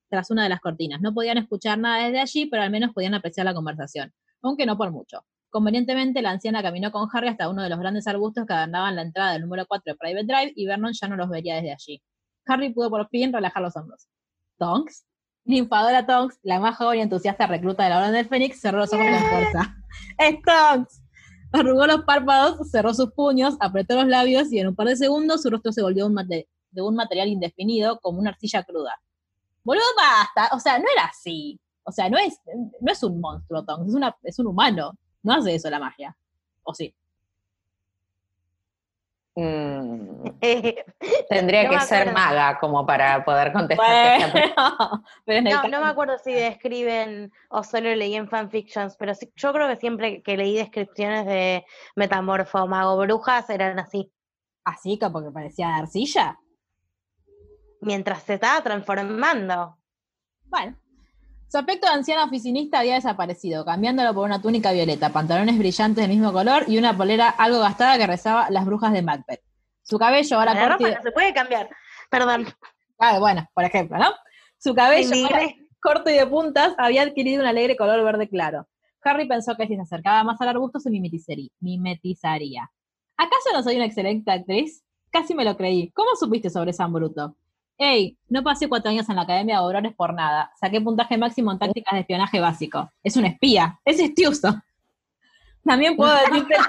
tras una de las cortinas. No podían escuchar nada desde allí, pero al menos podían apreciar la conversación, aunque no por mucho. Convenientemente, la anciana caminó con Harry hasta uno de los grandes arbustos que adornaban la entrada del número 4 de Private Drive y Vernon ya no los vería desde allí. Harry pudo por fin relajar los hombros. ¿Tonks? Ninfadora Tonks, la más joven y entusiasta recluta de la Orden del Fénix, cerró los ojos con fuerza. ¡Es Tonks! Arrugó los párpados, cerró sus puños, apretó los labios y en un par de segundos su rostro se volvió un mate- de un material indefinido como una arcilla cruda. Boludo, basta. O sea, no era así. O sea, no es, no es un monstruo, Tonks, es, una, es un humano. No hace eso la magia. ¿O sí? Mm, tendría No que ser maga como para poder contestar. Bueno, no, caso- no me acuerdo si describen o solo leí en fanfictions, pero sí- yo creo que siempre que leí descripciones de metamorfo, mago, brujas eran así. Así como que parecía de arcilla. Mientras se estaba transformando. Bueno. Su aspecto de anciana oficinista había desaparecido, cambiándolo por una túnica violeta, pantalones brillantes del mismo color y una polera algo gastada que rezaba las brujas de Macbeth. Su cabello ahora La corto y no se puede cambiar. Perdón. Ah, bueno, por ejemplo, ¿no? Su cabello ahora corto y de puntas había adquirido un alegre color verde claro. Harry pensó que si se acercaba más al arbusto se mimetizaría. ¿Acaso no soy una excelente actriz? Casi me lo creí. ¿Cómo supiste sobre San Bruto? Ey, no pasé cuatro años en la Academia de Aurores por nada. Saqué puntaje máximo en tácticas de espionaje básico. Es un espía. Es estiuso. También puedo decirte...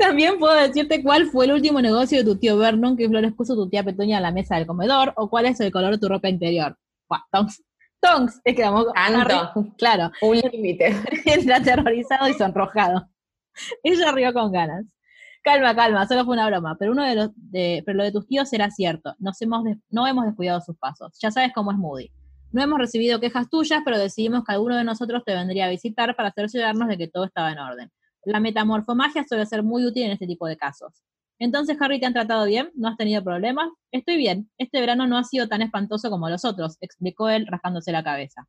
También puedo decirte cuál fue el último negocio de tu tío Vernon que flores puso tu tía Petunia en la mesa del comedor o cuál es el color de tu ropa interior. Buah, tonks. Tonks, exclamó Harry. Tanto. Claro, Un límite. entre aterrorizado y sonrojado. Ella rió con ganas. Calma, calma, solo fue una broma, pero uno de los de, pero lo de tus tíos era cierto. Nos hemos no hemos descuidado sus pasos. Ya sabes cómo es Moody. No hemos recibido quejas tuyas, pero decidimos que alguno de nosotros te vendría a visitar para cerciorarnos de que todo estaba en orden. La metamorfomagia suele ser muy útil en este tipo de casos. Entonces, Harry, ¿te han tratado bien? ¿No has tenido problemas? Estoy bien. Este verano no ha sido tan espantoso como los otros, explicó él rascándose la cabeza.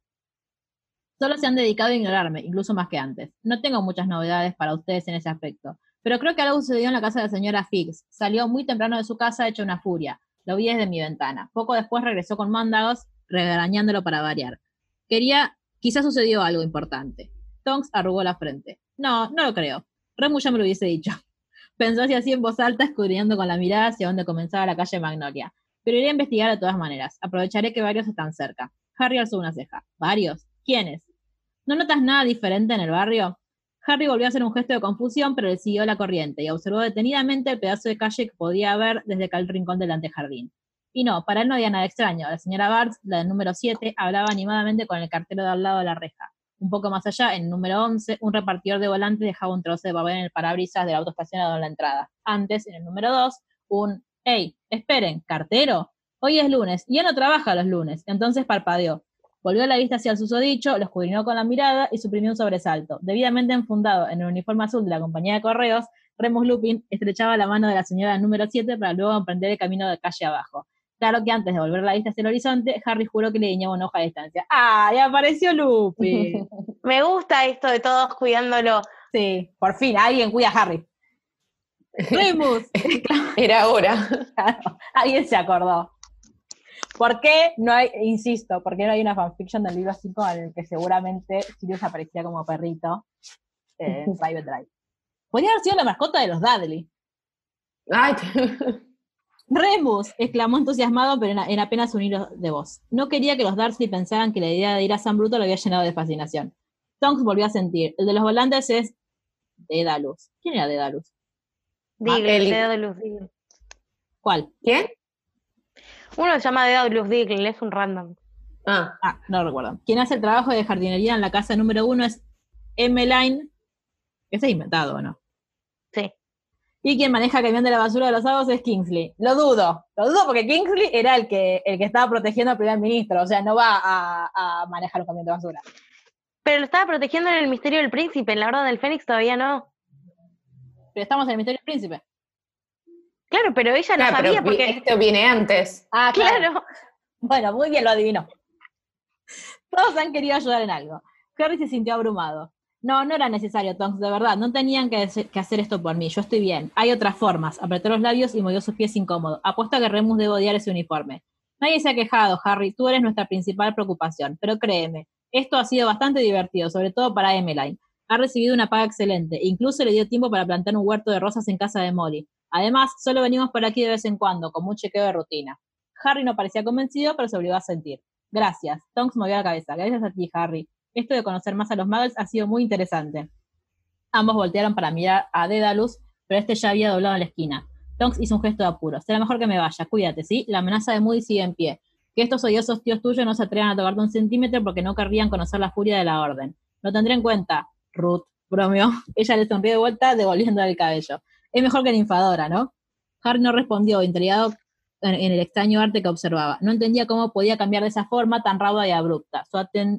Solo se han dedicado a ignorarme, incluso más que antes. No tengo muchas novedades para ustedes en ese aspecto. Pero creo que algo sucedió en la casa de la señora Figgs. Salió muy temprano de su casa hecha una furia. Lo vi desde mi ventana. Poco después regresó con mándagos, regañándolo para variar. Quería, quizás sucedió algo importante. Tonks arrugó la frente. No, no lo creo. Remus ya me lo hubiese dicho. Pensó así en voz alta, escudriñando con la mirada hacia donde comenzaba la calle Magnolia. Pero iré a investigar de todas maneras. Aprovecharé que varios están cerca. Harry alzó una ceja. ¿Varios? ¿Quiénes? ¿No notas nada diferente en el barrio? Harry volvió a hacer un gesto de confusión, pero le siguió la corriente y observó detenidamente el pedazo de calle que podía ver desde el rincón del antejardín. Y no, para él no había nada extraño. La señora Barnes, la del número 7, hablaba animadamente con el cartero de al lado de la reja. Un poco más allá, en el número 11, un repartidor de volantes dejaba un trozo de papel en el parabrisas del auto estacionado en la entrada. Antes, en el número 2, un ¡Ey! Esperen, ¿cartero? Hoy es lunes y él no trabaja los lunes. Entonces parpadeó. Volvió la vista hacia el susodicho, lo escudriñó con la mirada y suprimió un sobresalto. Debidamente enfundado en el uniforme azul de la compañía de correos, Remus Lupin estrechaba la mano de la señora número 7 para luego emprender el camino de calle abajo. Claro que antes de volver la vista hacia el horizonte, Harry juró que le guiñaba una hoja de distancia. ¡Ah! ¡Y apareció Lupin! Me gusta esto de todos cuidándolo. sí, por fin, alguien cuida a Harry. Remus, Era hora. Claro, alguien se acordó. ¿Por qué no hay, insisto, por qué no hay una fanfiction del libro 5 en el que seguramente Sirius aparecía como perrito eh, en Private Drive? Podría haber sido la mascota de los Dudley. Ay, Remus, exclamó entusiasmado, pero en, en apenas un hilo de voz. No quería que los Darcy pensaran que la idea de ir a San Bruto lo había llenado de fascinación. Tonks volvió a sentir. El de los volantes es Dedalus. ¿Quién era Dedalus? Diggle, el- Daedalus Diggle. ¿Cuál? ¿Quién? Uno se llama Daedalus Diggle, es un random. Ah, Ah, no recuerdo. Quien hace el trabajo de jardinería en la casa número uno es Emmeline. Ese es inventado, ¿o no? Sí. Y quien maneja el camión de la basura de los sábados es Kingsley. Lo dudo, lo dudo porque Kingsley era el que, el que estaba protegiendo al primer ministro, o sea, no va a, a manejar un camión de basura. Pero lo estaba protegiendo en el misterio del príncipe, en la Orden del Fénix todavía no. Pero estamos en el misterio del príncipe. Claro, pero ella no claro, pero sabía porque. esto viene antes. Ah, Claro. Bueno, muy bien, lo adivinó. Todos han querido ayudar en algo. Harry se sintió abrumado. No, no era necesario, Tonks, de verdad. No tenían que, hacer- que hacer esto por mí. Yo estoy bien. Hay otras formas. Apretó los labios y movió sus pies incómodo. Apuesto a que Remus debe odiar ese uniforme. Nadie se ha quejado, Harry. Tú eres nuestra principal preocupación. Pero créeme, esto ha sido bastante divertido, sobre todo para Emmeline. Ha recibido una paga excelente. Incluso le dio tiempo para plantar un huerto de rosas en casa de Molly. Además, solo venimos por aquí de vez en cuando, como un chequeo de rutina. Harry no parecía convencido, pero se obligó a sentir. Gracias. Tonks movió la cabeza. Gracias a ti, Harry. Esto de conocer más a los Muggles ha sido muy interesante. Ambos voltearon para mirar a Dedalus, pero este ya había doblado en la esquina. Tonks hizo un gesto de apuro. Será mejor que me vaya. Cuídate, ¿sí? La amenaza de Moody sigue en pie. Que estos odiosos tíos tuyos no se atrevan a tocarte un centímetro porque no querrían conocer la furia de la orden. Lo tendré en cuenta, Ruth, bromeó. Ella le sonrió de vuelta, devolviéndole el cabello. Es mejor que ninfadora, ¿no? Harry no respondió, intrigado en, el extraño arte que observaba. No entendía cómo podía cambiar de esa forma tan rauda y abrupta.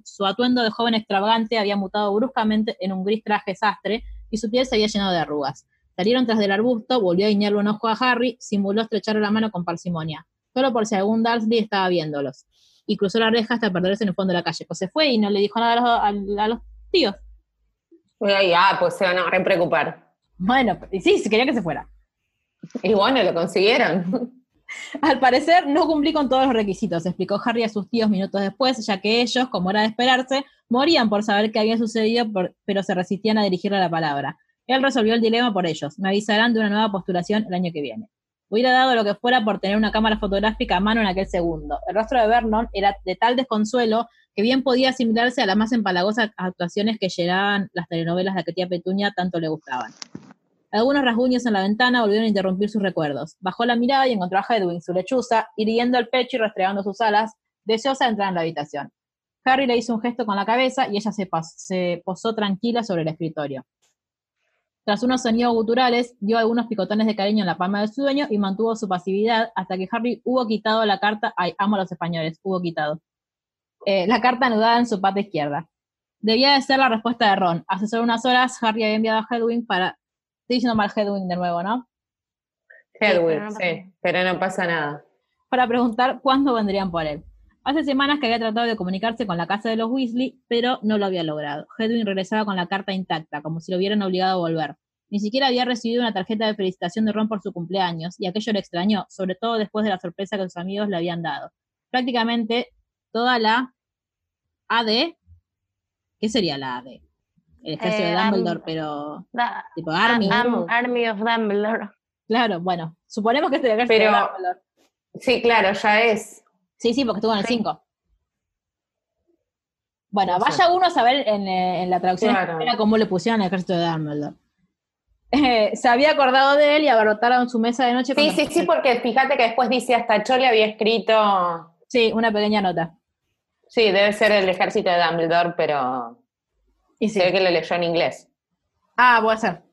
Su, atuendo de joven extravagante había mutado bruscamente en un gris traje sastre y su piel se había llenado de arrugas. Salieron tras del arbusto, volvió a guiñarle un ojo a Harry, simuló estrecharle la mano con parsimonia, solo por si algún Dursley estaba viéndolos. Y cruzó la reja hasta perderse en el fondo de la calle. Pues se fue y no le dijo nada a los, a- a los tíos. Ay, ah, pues se van a re preocupar. Bueno, y sí, sí, quería que se fuera. Y bueno, lo consiguieron. Al parecer no cumplí con todos los requisitos, explicó Harry a sus tíos minutos después, ya que ellos, como era de esperarse, morían por saber qué había sucedido, por- pero se resistían a dirigirle la palabra. Él resolvió el dilema por ellos. Me avisarán de una nueva postulación el año que viene. Hubiera dado lo que fuera por tener una cámara fotográfica a mano en aquel segundo. El rostro de Vernon era de tal desconsuelo que bien podía asimilarse a las más empalagosas actuaciones que llegaban las telenovelas de que tía Petunia tanto le gustaban. Algunos rasguños en la ventana volvieron a interrumpir sus recuerdos. Bajó la mirada y encontró a Hedwig, su lechuza, irguiendo el pecho y restregando sus alas, deseosa de entrar en la habitación. Harry le hizo un gesto con la cabeza y ella se, se posó tranquila sobre el escritorio. Tras unos sonidos guturales, dio algunos picotones de cariño en la palma de su dueño y mantuvo su pasividad hasta que Harry hubo quitado la carta. Ay, amo a los españoles, hubo quitado. Eh, la carta anudada en su pata izquierda. Debía de ser la respuesta de Ron. Hace solo unas horas, Harry había enviado a Hedwig para. Estoy diciendo mal Hedwig de nuevo, ¿no? Hedwig, pero no sí, pero no pasa nada. Para preguntar cuándo vendrían por él. Hace semanas que había tratado de comunicarse con la casa de los Weasley, pero no lo había logrado. Hedwig regresaba con la carta intacta, como si lo hubieran obligado a volver. Ni siquiera había recibido una tarjeta de felicitación de Ron por su cumpleaños, y aquello le extrañó, sobre todo después de la sorpresa que sus amigos le habían dado. Prácticamente toda la AD. ¿Qué sería la AD? El ejército Eh, de Dumbledore, Am- pero Da- tipo Army. Am- Army of Dumbledore. Claro, bueno, suponemos que es el ejército Pero- de Dumbledore. Sí, claro, ya es. Sí, sí, porque estuvo en el 5. Bueno, vaya uno a saber en, eh, en la traducción Claro. española cómo le pusieron el ejército de Dumbledore. Eh, se había acordado de él y abarrotaron su mesa de noche. Sí, sí, sí, porque fíjate que después dice hasta yo le había escrito. Sí, una pequeña nota. Sí, debe ser el ejército de Dumbledore, pero Y sí. se ve que lo leyó en inglés. Ah, puede ser.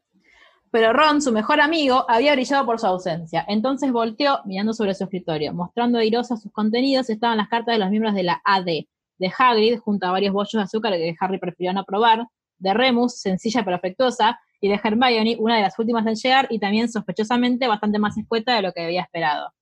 Pero Ron, su mejor amigo, había brillado por su ausencia. Entonces volteó mirando sobre su escritorio. Mostrando airosa sus contenidos estaban las cartas de los miembros de la AD, de Hagrid, junto a varios bollos de azúcar que Harry prefirió no probar, de Remus, sencilla pero afectuosa, y de Hermione, una de las últimas en llegar y también sospechosamente bastante más escueta de lo que había esperado.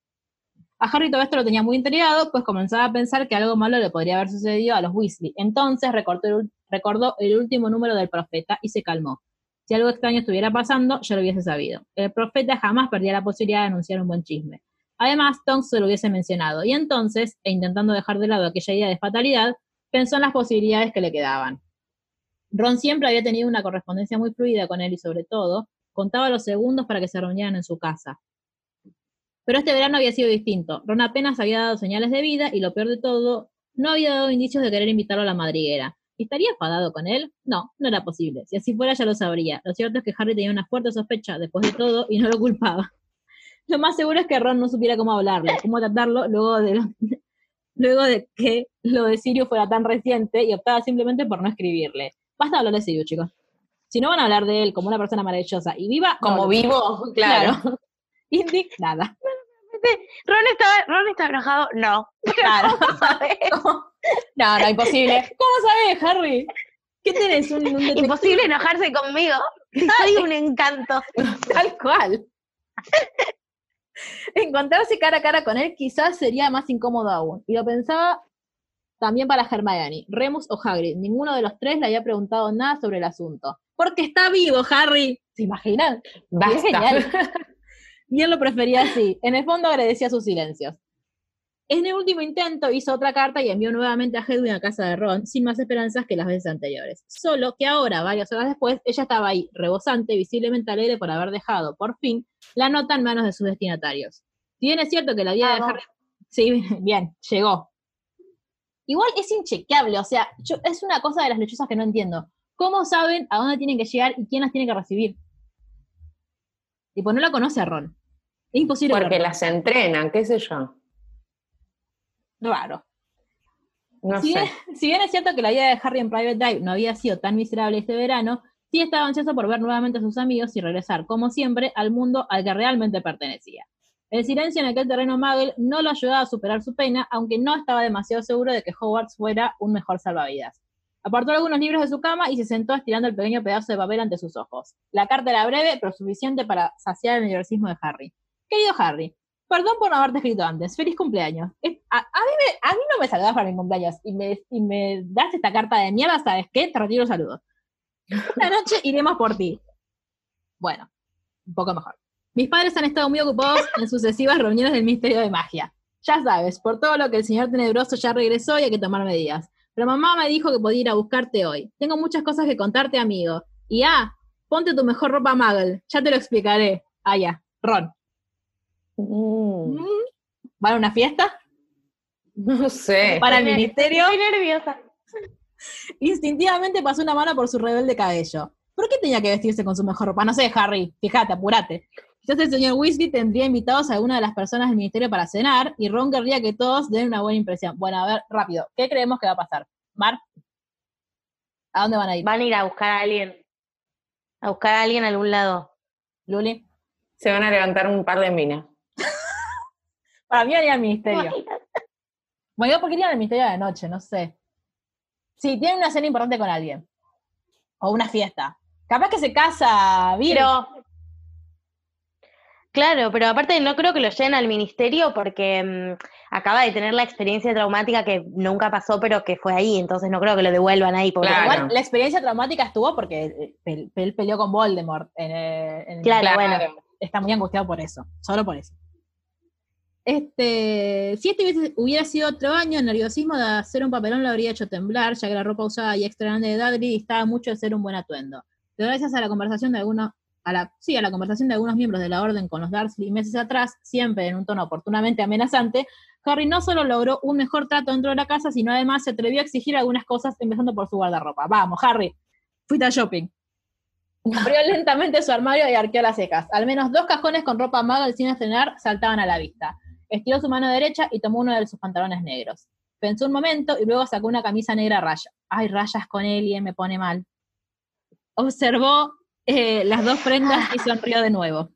A Harry todo esto lo tenía muy intrigado, pues comenzaba a pensar que algo malo le podría haber sucedido a los Weasley. Entonces recordó el, último número del profeta y se calmó. Si algo extraño estuviera pasando, ya lo hubiese sabido. El profeta jamás perdía la posibilidad de anunciar un buen chisme. Además, Tonks se lo hubiese mencionado, y entonces, e intentando dejar de lado aquella idea de fatalidad, pensó en las posibilidades que le quedaban. Ron siempre había tenido una correspondencia muy fluida con él y sobre todo, contaba los segundos para que se reunieran en su casa. Pero este verano había sido distinto. Ron apenas había dado señales de vida y lo peor de todo, no había dado indicios de querer invitarlo a la madriguera. ¿Estaría enfadado con él? No, no era posible. Si así fuera ya lo sabría. Lo cierto es que Harry tenía una fuerte sospecha después de todo y no lo culpaba. Lo más seguro es que Ron no supiera cómo hablarle, cómo tratarlo luego de, lo- luego de que lo de Sirius fuera tan reciente y optaba simplemente por no escribirle. Basta hablar de Sirius, chicos. Si no van a hablar de él como una persona maravillosa y viva, Como vivo, claro. Claro. indignada. Ron estaba, Ron estaba enojado. No. Claro. No, no, imposible. ¿Cómo sabes, Harry? ¿Qué tenés? Un? Imposible enojarse conmigo. Soy un encanto. Tal cual. Encontrarse cara a cara con él quizás sería más incómodo aún. Y lo pensaba también para Hermione, Remus o Hagrid. Ninguno de los tres le había preguntado nada sobre el asunto. Porque está vivo, Harry. ¿Se imaginan? Basta. genial. Y él lo prefería así. En el fondo agradecía sus silencios. En el último intento hizo otra carta y envió nuevamente a Hedwig a casa de Ron, sin más esperanzas que las veces anteriores. Solo que ahora, varias horas después, ella estaba ahí, rebosante, visiblemente alegre por haber dejado, por fin, la nota en manos de sus destinatarios. Si bien es cierto que la vida de Vamos. Harry... Sí, bien, llegó. Igual es inchequeable, o sea, yo, es una cosa de las lechuzas que no entiendo. ¿Cómo saben a dónde tienen que llegar y quién las tiene que recibir? Tipo, no la conoce a Ron. Es imposible. Porque verlo. las entrenan, qué sé yo. Raro. No si, sé. bien, si bien es cierto que la vida de Harry en Private Drive no había sido tan miserable este verano, sí estaba ansioso por ver nuevamente a sus amigos y regresar, como siempre, al mundo al que realmente pertenecía. El silencio en aquel terreno Muggle no lo ayudaba a superar su pena, aunque no estaba demasiado seguro de que Hogwarts fuera un mejor salvavidas. Apartó algunos libros de su cama y se sentó estirando el pequeño pedazo de papel ante sus ojos. La carta era breve, pero suficiente para saciar el nerviosismo de Harry. Querido Harry, perdón por no haberte escrito antes. Feliz cumpleaños. A, mí, no me saludás para mi cumpleaños y me, das esta carta de mierda, ¿sabes qué? Te retiro saludos. Esta noche iremos por ti. Bueno, un poco mejor. Mis padres han estado muy ocupados en sucesivas reuniones del Ministerio de Magia. Ya sabes, por todo lo que el señor Tenebroso ya regresó y hay que tomar medidas. Pero mamá me dijo que podía ir a buscarte hoy. Tengo muchas cosas que contarte, amigo. Y ah, ponte tu mejor ropa Muggle. Ya te lo explicaré. Ah, ya. Ron. Mm, Mm. ¿Van a una fiesta? no sé. Para el ministerio. Estoy nerviosa. Instintivamente pasó una mano por su rebelde cabello. ¿Por qué tenía que vestirse con su mejor ropa? No sé, Harry. Fíjate, apúrate. Quizás el señor Weasley tendría invitados a alguna de las personas del ministerio para cenar y Ron querría que todos den una buena impresión. Bueno, a ver, rápido. ¿Qué creemos que va a pasar? ¿Mar? ¿A dónde van a ir? Van a ir a buscar a alguien. A buscar a alguien a algún lado. ¿Luli? Se van a levantar un par de minas. Para mí haría al ministerio. Bueno, yo porque irían al ministerio de la noche, no sé. Sí, tienen una cena importante con alguien. O una fiesta. Capaz que se casa Vir. Pero. Claro, pero aparte no creo que lo lleven al ministerio porque mm, acaba de tener la experiencia traumática que nunca pasó, pero que fue ahí, entonces no creo que lo devuelvan ahí. Porque Claro. Igual la experiencia traumática estuvo porque eh, él, él peleó con Voldemort. En, eh, en- Claro, bueno. Está muy angustiado por eso. Solo por eso. Este, si este hubiera sido otro año, el nerviosismo de hacer un papelón lo habría hecho temblar, ya que la ropa usada y extra grande de Dudley distaba mucho de ser un buen atuendo. Pero gracias a la conversación de algunos, a la, sí, a la conversación de algunos miembros de la orden con los Dursley meses atrás, siempre en un tono oportunamente amenazante, Harry no solo logró un mejor trato dentro de la casa, sino además se atrevió a exigir algunas cosas, empezando por su guardarropa. Vamos, Harry, fuiste al shopping. Abrió lentamente su armario y arqueó las secas. Al menos dos cajones con ropa maga sin estrenar saltaban a la vista. Estiró su mano derecha y tomó uno de sus pantalones negros. Pensó un momento y luego sacó una camisa negra a raya. Ay, rayas con Elie, me pone mal. Observó eh, las dos prendas y sonrió de nuevo.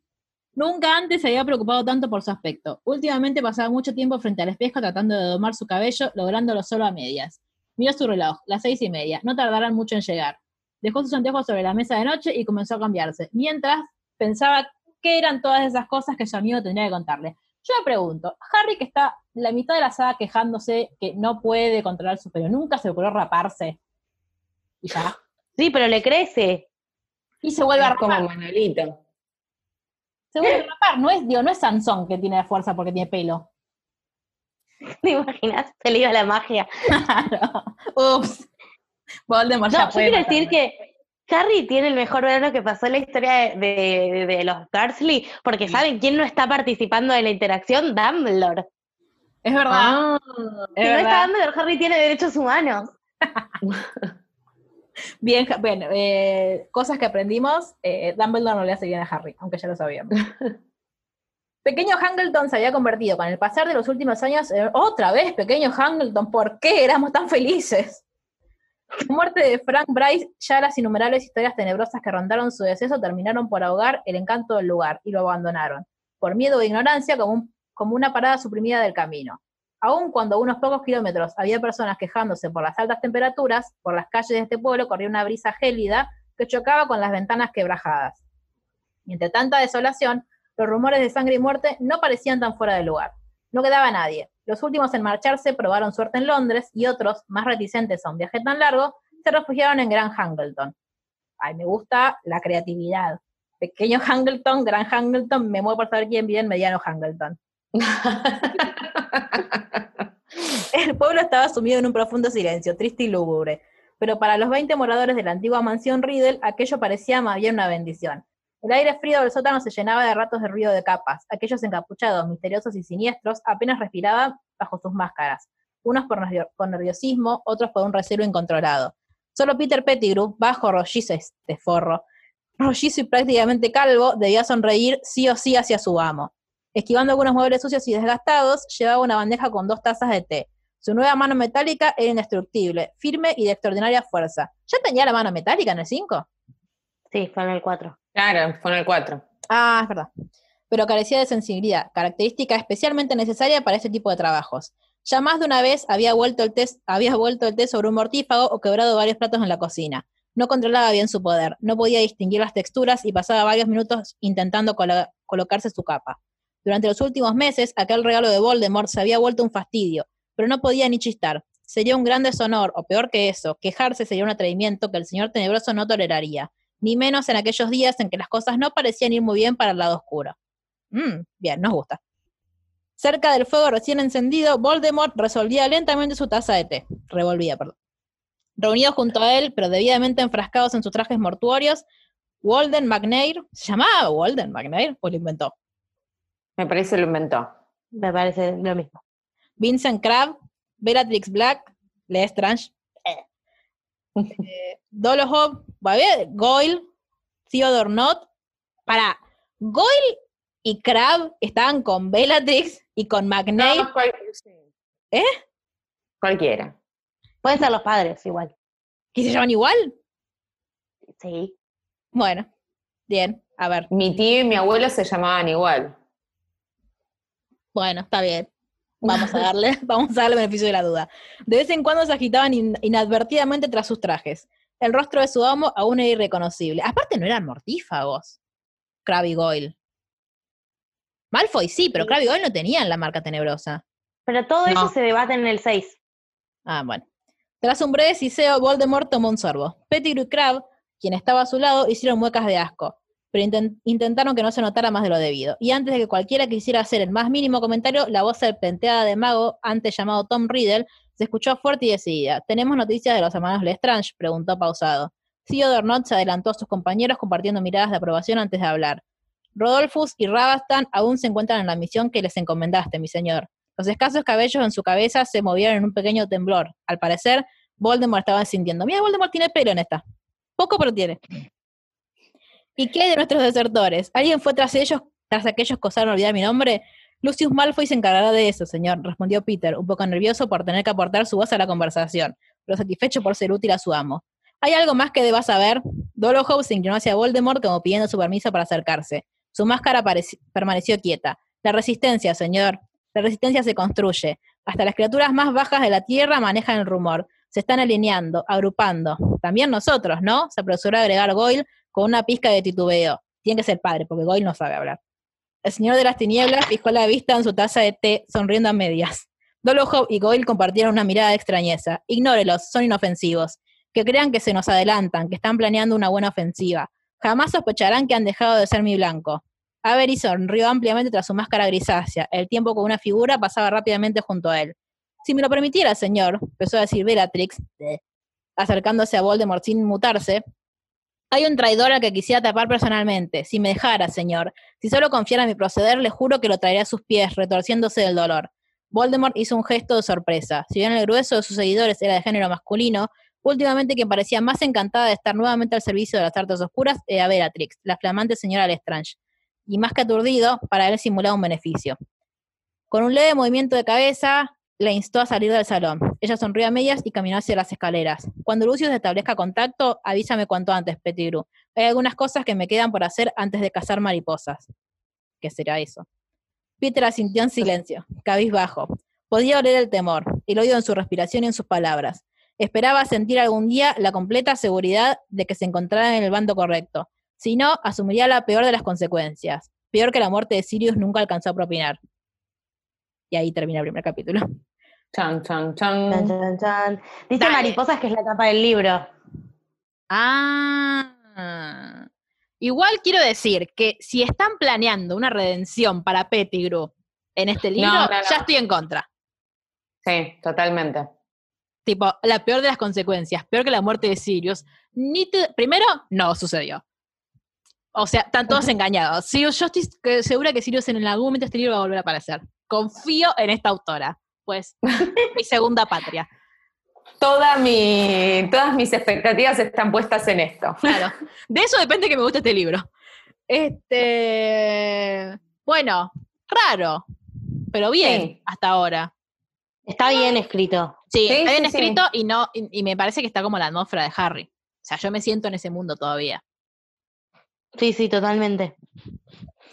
Nunca antes se había preocupado tanto por su aspecto. Últimamente pasaba mucho tiempo frente al espejo tratando de domar su cabello, lográndolo solo a medias. Miró su reloj, las seis y media. No tardarán mucho en llegar. Dejó sus anteojos sobre la mesa de noche y comenzó a cambiarse, mientras pensaba qué eran todas esas cosas que su amigo tendría que contarle. Yo me pregunto, Harry que está la mitad de la saga quejándose que no puede controlar su pelo, nunca se le ocurrió raparse. Y ya. Sí, pero le crece. Y se vuelve a Es como rapar. Manolito. Se vuelve a rapar. No es, digo, no es Sansón que tiene fuerza porque tiene pelo. ¿Te imaginas? Se le iba la magia. Claro. Ups. Voldemort No, ya yo puede quiero decir que Harry tiene el mejor verano que pasó en la historia de, de- de los Dursley, porque ¿saben quién no está participando de la interacción? Dumbledore. Es verdad. Ah, es si no está. Dumbledore, Harry tiene derechos humanos. Bien, bueno, eh, cosas que aprendimos. eh, Dumbledore no le hace bien a Harry, aunque ya lo sabíamos. Pequeño Hangleton se había convertido con el pasar de los últimos años en otra vez Pequeño Hangleton. ¿Por qué éramos tan felices? La muerte de Frank Bryce, ya las innumerables historias tenebrosas que rondaron su deceso terminaron por ahogar el encanto del lugar y lo abandonaron, por miedo e ignorancia, como, como una parada suprimida del camino. Aun cuando a unos pocos kilómetros había personas quejándose por las altas temperaturas, por las calles de este pueblo corría una brisa gélida que chocaba con las ventanas quebrajadas. Y entre tanta desolación, los rumores de sangre y muerte no parecían tan fuera de lugar. No quedaba nadie. Los últimos en marcharse probaron suerte en Londres y otros, más reticentes a un viaje tan largo, se refugiaron en Gran Hangleton. Ay, me gusta la creatividad. Pequeño Hangleton, Gran Hangleton, me muevo por saber quién vive en Mediano Hangleton. El pueblo estaba sumido en un profundo silencio, triste y lúgubre. Pero para los 20 moradores de la antigua mansión Riddle, aquello parecía más bien una bendición. El aire frío del sótano se llenaba de ratos de ruido de capas. Aquellos encapuchados, misteriosos y siniestros apenas respiraban bajo sus máscaras. Unos por, nervio- por nerviosismo, otros por un recelo incontrolado. Solo Peter Pettigrew, bajo, rollizo este forro, rollizo y prácticamente calvo, debía sonreír sí o sí hacia su amo. Esquivando algunos muebles sucios y desgastados, llevaba una bandeja con dos tazas de té. Su nueva mano metálica era indestructible, firme y de extraordinaria fuerza. ¿Ya tenía la mano metálica en el 5? Sí, fue en el 4. Claro, fue en el 4. Ah, es verdad. Pero carecía de sensibilidad, característica especialmente necesaria para este tipo de trabajos. Ya más de una vez había vuelto el té, había vuelto el té sobre un mortífago o quebrado varios platos en la cocina. No controlaba bien su poder, no podía distinguir las texturas y pasaba varios minutos intentando colo- colocarse su capa. Durante los últimos meses, aquel regalo de Voldemort se había vuelto un fastidio, pero no podía ni chistar. Sería un gran deshonor, o peor que eso, quejarse sería un atrevimiento que el señor tenebroso no toleraría, ni menos en aquellos días en que las cosas no parecían ir muy bien para el lado oscuro. Mm, bien, nos gusta. Cerca del fuego recién encendido, Voldemort resolvía lentamente su taza de té. Revolvía, perdón. Reunidos junto a él, pero debidamente enfrascados en sus trajes mortuorios, Walden McNair, ¿se llamaba Walden McNair o lo inventó? Me parece lo inventó. Me parece lo mismo. Vincent Crabbe, Bellatrix Black, Lestrange, eh, Dolohov, Goyle, Theodore Nott. Para, Goyle y Crabbe estaban con Bellatrix y con McNair. No, cual- sí. ¿Eh? Cualquiera. Pueden ser los padres igual. ¿Que se llaman igual? Sí. Bueno, bien, a ver. Mi tío y mi abuelo se llamaban igual. Bueno, está bien. Vamos a darle, vamos a darle el beneficio de la duda. De vez en cuando se agitaban in- inadvertidamente tras sus trajes. El rostro de su amo aún era irreconocible. Aparte no eran mortífagos. Crabbe y Goyle. Malfoy sí, pero Crabbe y Goyle no tenían la marca tenebrosa. Pero todo No. eso se debate en el 6. Ah, bueno. Tras un breve siseo, Voldemort tomó un sorbo. Pettigrew y Crabbe, quien estaba a su lado, hicieron muecas de asco. Pero inten- intentaron que no se notara más de lo debido. Y antes de que cualquiera quisiera hacer el más mínimo comentario, la voz serpenteada de mago, antes llamado Tom Riddle, se escuchó fuerte y decidida. ¿Tenemos noticias de los hermanos Lestrange? preguntó pausado. Theodore Knott se adelantó a sus compañeros compartiendo miradas de aprobación antes de hablar. Rodolphus y Rabastan aún se encuentran en la misión que les encomendaste, mi señor. Los escasos cabellos en su cabeza se movieron en un pequeño temblor. Al parecer, Voldemort estaba sintiendo. Mira, Voldemort tiene pelo en esta. Poco, pero tiene. ¿Y qué hay de nuestros desertores? ¿Alguien fue tras ellos, tras aquellos que osaron olvidar mi nombre? Lucius Malfoy se encargará de eso, señor, respondió Peter, un poco nervioso por tener que aportar su voz a la conversación, pero satisfecho por ser útil a su amo. ¿Hay algo más que deba saber? Dolohov se inclinó hacia Voldemort como pidiendo su permiso para acercarse. Su máscara permaneció quieta. La resistencia, señor. La resistencia se construye. Hasta las criaturas más bajas de la Tierra manejan el rumor. Se están alineando, agrupando. También nosotros, ¿no? Se apresuró a agregar Goyle con una pizca de titubeo. Tiene que ser padre, porque Goyle no sabe hablar. El señor de las tinieblas fijó la vista en su taza de té, sonriendo a medias. Dolohov y Goyle compartieron una mirada de extrañeza. Ignórelos, son inofensivos. Que crean que se nos adelantan, que están planeando una buena ofensiva. Jamás sospecharán que han dejado de ser mi blanco. Avery sonrió ampliamente tras su máscara grisácea. El tiempo con una figura pasaba rápidamente junto a él. Si me lo permitiera, señor, empezó a decir Bellatrix, acercándose a Voldemort sin mutarse, hay un traidor al que quisiera tapar personalmente. Si me dejara, señor, si solo confiara en mi proceder, le juro que lo traería a sus pies, retorciéndose del dolor. Voldemort hizo un gesto de sorpresa. Si bien el grueso de sus seguidores era de género masculino, últimamente quien parecía más encantada de estar nuevamente al servicio de las artes oscuras era Bellatrix, la flamante señora Lestrange. Y más que aturdido, para él simulaba un beneficio. Con un leve movimiento de cabeza, le instó a salir del salón. Ella sonrió a medias y caminó hacia las escaleras. Cuando Lucius establezca contacto, avísame cuanto antes, Pettigrew. Hay algunas cosas que me quedan por hacer antes de cazar mariposas. ¿Qué será eso? Peter asintió en silencio, cabizbajo. Podía oler el temor, el oído en su respiración y en sus palabras. Esperaba sentir algún día la completa seguridad de que se encontrara en el bando correcto. Si no, asumiría la peor de las consecuencias. Peor que la muerte de Sirius nunca alcanzó a propinar. Y ahí termina el primer capítulo. Chan, chan, Chan, chan. chan, chan. Dice Dale. mariposas que es la tapa del libro. Ah. Igual quiero decir que si están planeando una redención para Pettigrew en este libro, no, no. ya estoy en contra. Sí, totalmente. Tipo, la peor de las consecuencias, peor que la muerte de Sirius. Ni te- primero, no sucedió. O sea, están todos engañados. Sí, yo estoy segura que Sirius en algún momento este libro va a volver a aparecer. Confío en esta autora. Pues, mi segunda patria. Toda mi, todas mis expectativas están puestas en esto. Claro. De eso depende que me guste este libro. Este. Bueno, raro. Pero bien Sí. hasta ahora. Está bien escrito. Sí, Sí, está bien sí, sí. escrito y no, y, y me parece que está como la atmósfera de Harry. O sea, yo me siento en ese mundo todavía. Sí, sí, totalmente.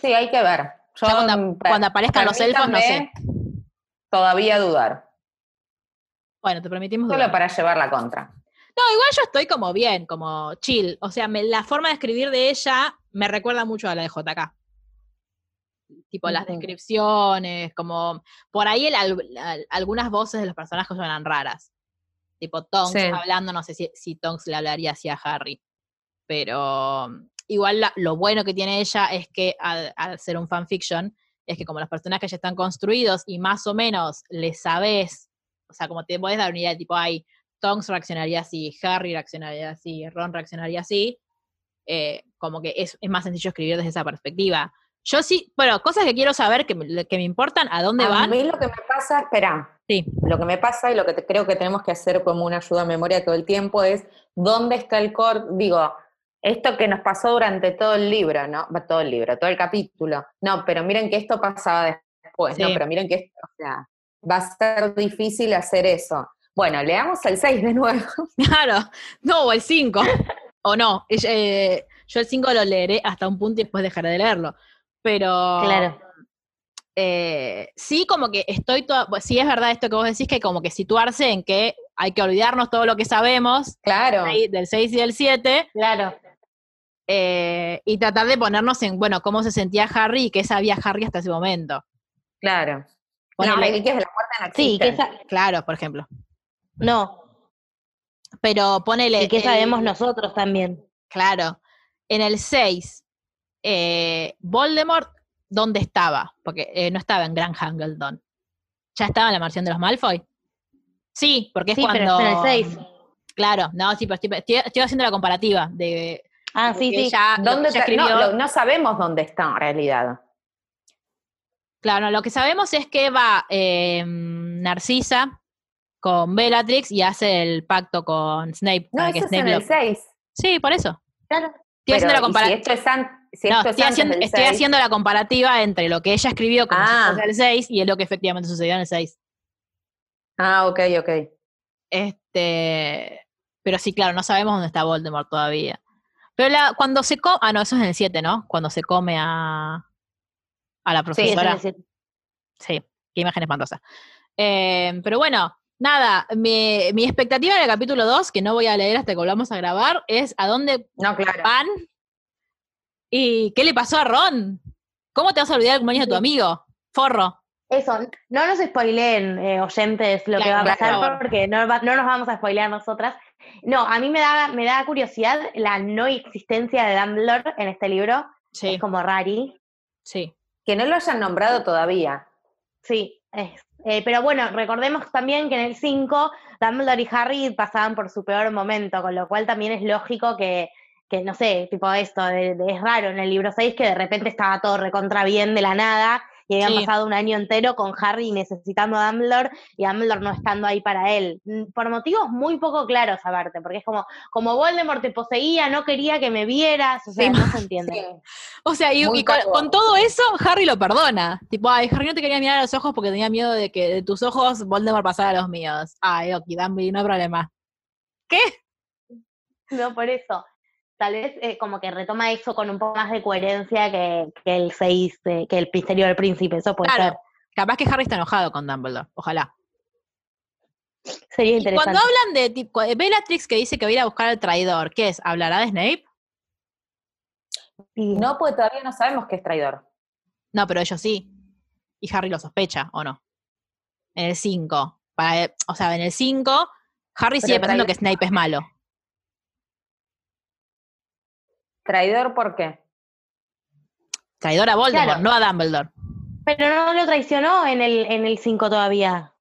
Sí, hay que ver. Yo, Ya cuando, cuando aparezcan los elfos, no sé. Todavía dudar. Bueno, te permitimos Solo dudar. para llevar la contra. No, igual yo estoy como bien, como chill. O sea, me- la forma de escribir de ella me recuerda mucho a la de JK. Tipo las descripciones, como por ahí el al- al- algunas voces de los personajes suenan raras. Tipo Tonks Sí. hablando, no sé si, si Tonks le hablaría así a Harry. Pero igual la- lo bueno que tiene ella es que al, al ser un fanfiction, es que como los personajes ya están construidos y más o menos le sabes, o sea, como te puedes dar una idea, tipo, hay Tonks reaccionaría así, Harry reaccionaría así, Ron reaccionaría así, eh, como que es, es más sencillo escribir desde esa perspectiva. Yo sí, bueno, cosas que quiero saber que me, que me importan, ¿a dónde A van? mí lo que me pasa, espera, Sí, lo que me pasa y lo que te- creo que tenemos que hacer como una ayuda a memoria todo el tiempo es dónde está el core, digo, esto que nos pasó durante todo el libro, ¿no? Todo el libro, todo el capítulo. No, pero miren que esto pasaba después, no, pero miren que esto, o sea, va a ser difícil hacer eso. Bueno, leamos el 6 de nuevo. claro. No, o el 5. o no. eh, yo el 5 lo leeré hasta un punto y después dejaré de leerlo. Pero Claro. eh, sí, como que estoy toda. pues, sí, es verdad esto que vos decís, que como que situarse en que hay que olvidarnos todo lo que sabemos Claro. del 6 y del 7 Claro. Eh, y tratar de ponernos en, bueno, cómo se sentía Harry y qué sabía Harry hasta ese momento. Claro. Ponele- No, reliquias de la muerte no Sí, que existen. Claro, por ejemplo. no. Pero ponele. Y que el- sabemos nosotros también. Claro. En el 6, eh, Voldemort, ¿dónde estaba? Porque eh, no estaba en Gran Hangledon. ¿Ya estaba en la mansión de los Malfoy? Sí, porque es Sí, cuando... en el 6. Claro, no, sí, pero estoy, estoy- estoy haciendo la comparativa de... Ah, sí, sí. ¿Dónde no, escribió- lo- no sabemos dónde está en realidad. Claro, lo que sabemos es que va eh, Narcisa con Bellatrix y hace el pacto con Snape. No, para que eso es en lo- el 6. Sí, por eso. Claro. Estoy haciendo la Pero, ¿y comparativa. Si esto es, an- si No, esto es estoy, antes haciendo, del estoy 6, haciendo la comparativa entre lo que ella escribió como Ah. el 6 y es lo que efectivamente sucedió en el 6. Ah, ok, ok. Este, pero sí, claro, no sabemos dónde está Voldemort todavía. Pero la, cuando se come, ah, no, eso es en el 7, ¿no? Cuando se come a, a la Sí, profesora. el siete. Sí, qué imagen espantosa. Eh, pero bueno, nada, mi, mi expectativa en el capítulo 2, que no voy a leer hasta que volvamos a grabar, es a dónde No, claro. van y qué le pasó a Ron. ¿Cómo te vas a olvidar el cumpleaños de tu amigo? Forro. Eso, no nos spoileen, eh, oyentes, lo que va a pasar, porque no, va- no nos vamos a spoilear nosotras. No, a mí me da, me da curiosidad la no existencia de Dumbledore en este libro. Sí, Es como rari. sí. Que no lo hayan nombrado todavía. Sí, es. Eh, pero bueno, recordemos también que en el 5 Dumbledore y Harry pasaban por su peor momento, con lo cual también es lógico que, que no sé, tipo esto, de- de- es raro en el libro 6 que de repente estaba todo recontra bien de la nada y habían Sí. pasado un año entero con Harry necesitando a Dumbledore y Dumbledore no estando ahí para él. Mm, Por motivos muy poco claros aparte, porque es como, como Voldemort te poseía, no quería que me vieras, o sea, Sí, no se entiende. O sea, y, con todo eso, Harry lo perdona. Tipo, ay, Harry no te quería mirar a los ojos porque tenía miedo de que de tus ojos Voldemort pasara a los míos. Ay, ok, Dumbledore, no hay problema. ¿Qué? No, por eso. Tal vez eh, como que retoma eso con un poco más de coherencia que, que el 6, eh, que el misterio del príncipe, eso puede Claro. Capaz que Harry está enojado con Dumbledore, ojalá. ser. Sería Y interesante. cuando hablan de tipo, de Bellatrix que dice que va a ir a buscar al traidor, ¿qué es? ¿Hablará de Snape? Y- No, porque todavía no sabemos que es traidor. No, pero ellos sí. Y Harry lo sospecha, ¿o no? En el 5. O sea, en el 5, Harry Pero sigue pensando traidor- que Snape es malo. ¿Traidor por qué? Traidor a Voldemort, Claro. no a Dumbledore. Pero no lo traicionó en el en el 5 todavía.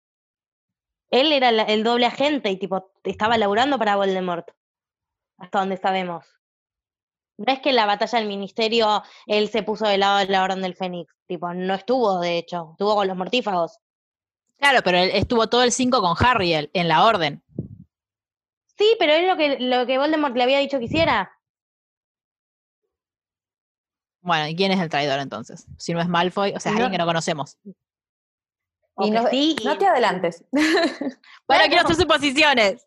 Él era el doble agente y tipo estaba laburando para Voldemort. Hasta donde sabemos. No es que en la batalla del ministerio él se puso del lado de la Orden del Fénix. Tipo, no estuvo, de hecho. Estuvo con los mortífagos. Claro, pero él estuvo todo el 5 con Harry en la orden. Sí, pero es lo que, lo que Voldemort le había dicho que hiciera. Bueno, ¿y quién es el traidor entonces? Si no es Malfoy, o sea, No. alguien que no conocemos. Y no, sí, te adelantes. Bueno, quiero hacer suposiciones.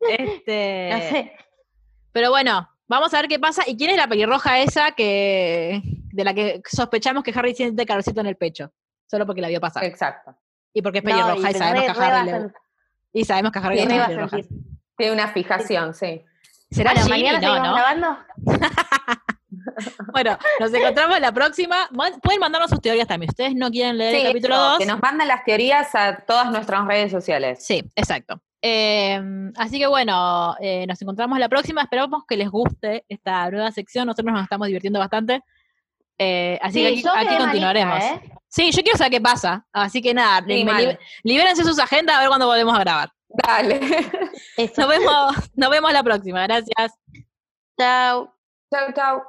Este, no sé. Pero bueno, vamos a ver qué pasa. ¿Y quién es la pelirroja esa que de la que sospechamos que Harry siente calorcito en el pecho? Solo porque la vio pasar. Exacto. Y porque es No, pelirroja y, y sabemos re- que a re va Harry a le, y sabemos que a Harry y le re va gustan a las pelirrojas. sentir. Tiene una fijación, sí. ¿Será Bueno, Ginny? mañana No, ¿no? grabando. Bueno, nos encontramos la próxima. Ma- Pueden mandarnos sus teorías también. Ustedes no quieren leer Sí, el capítulo eso, 2. que nos manden las teorías a todas nuestras redes sociales. Sí, exacto. Eh, así que bueno, eh, nos encontramos la próxima. Esperamos que les guste esta nueva sección. Nosotros nos estamos divirtiendo bastante. Eh, así Sí, que aquí, continuaremos. ¿eh? Sí, yo quiero saber qué pasa. Así que nada, Sí, li- libérense sus agendas a ver cuándo volvemos a grabar. Dale. Nos vemos, nos vemos la próxima. Gracias. Chao. chau, chau.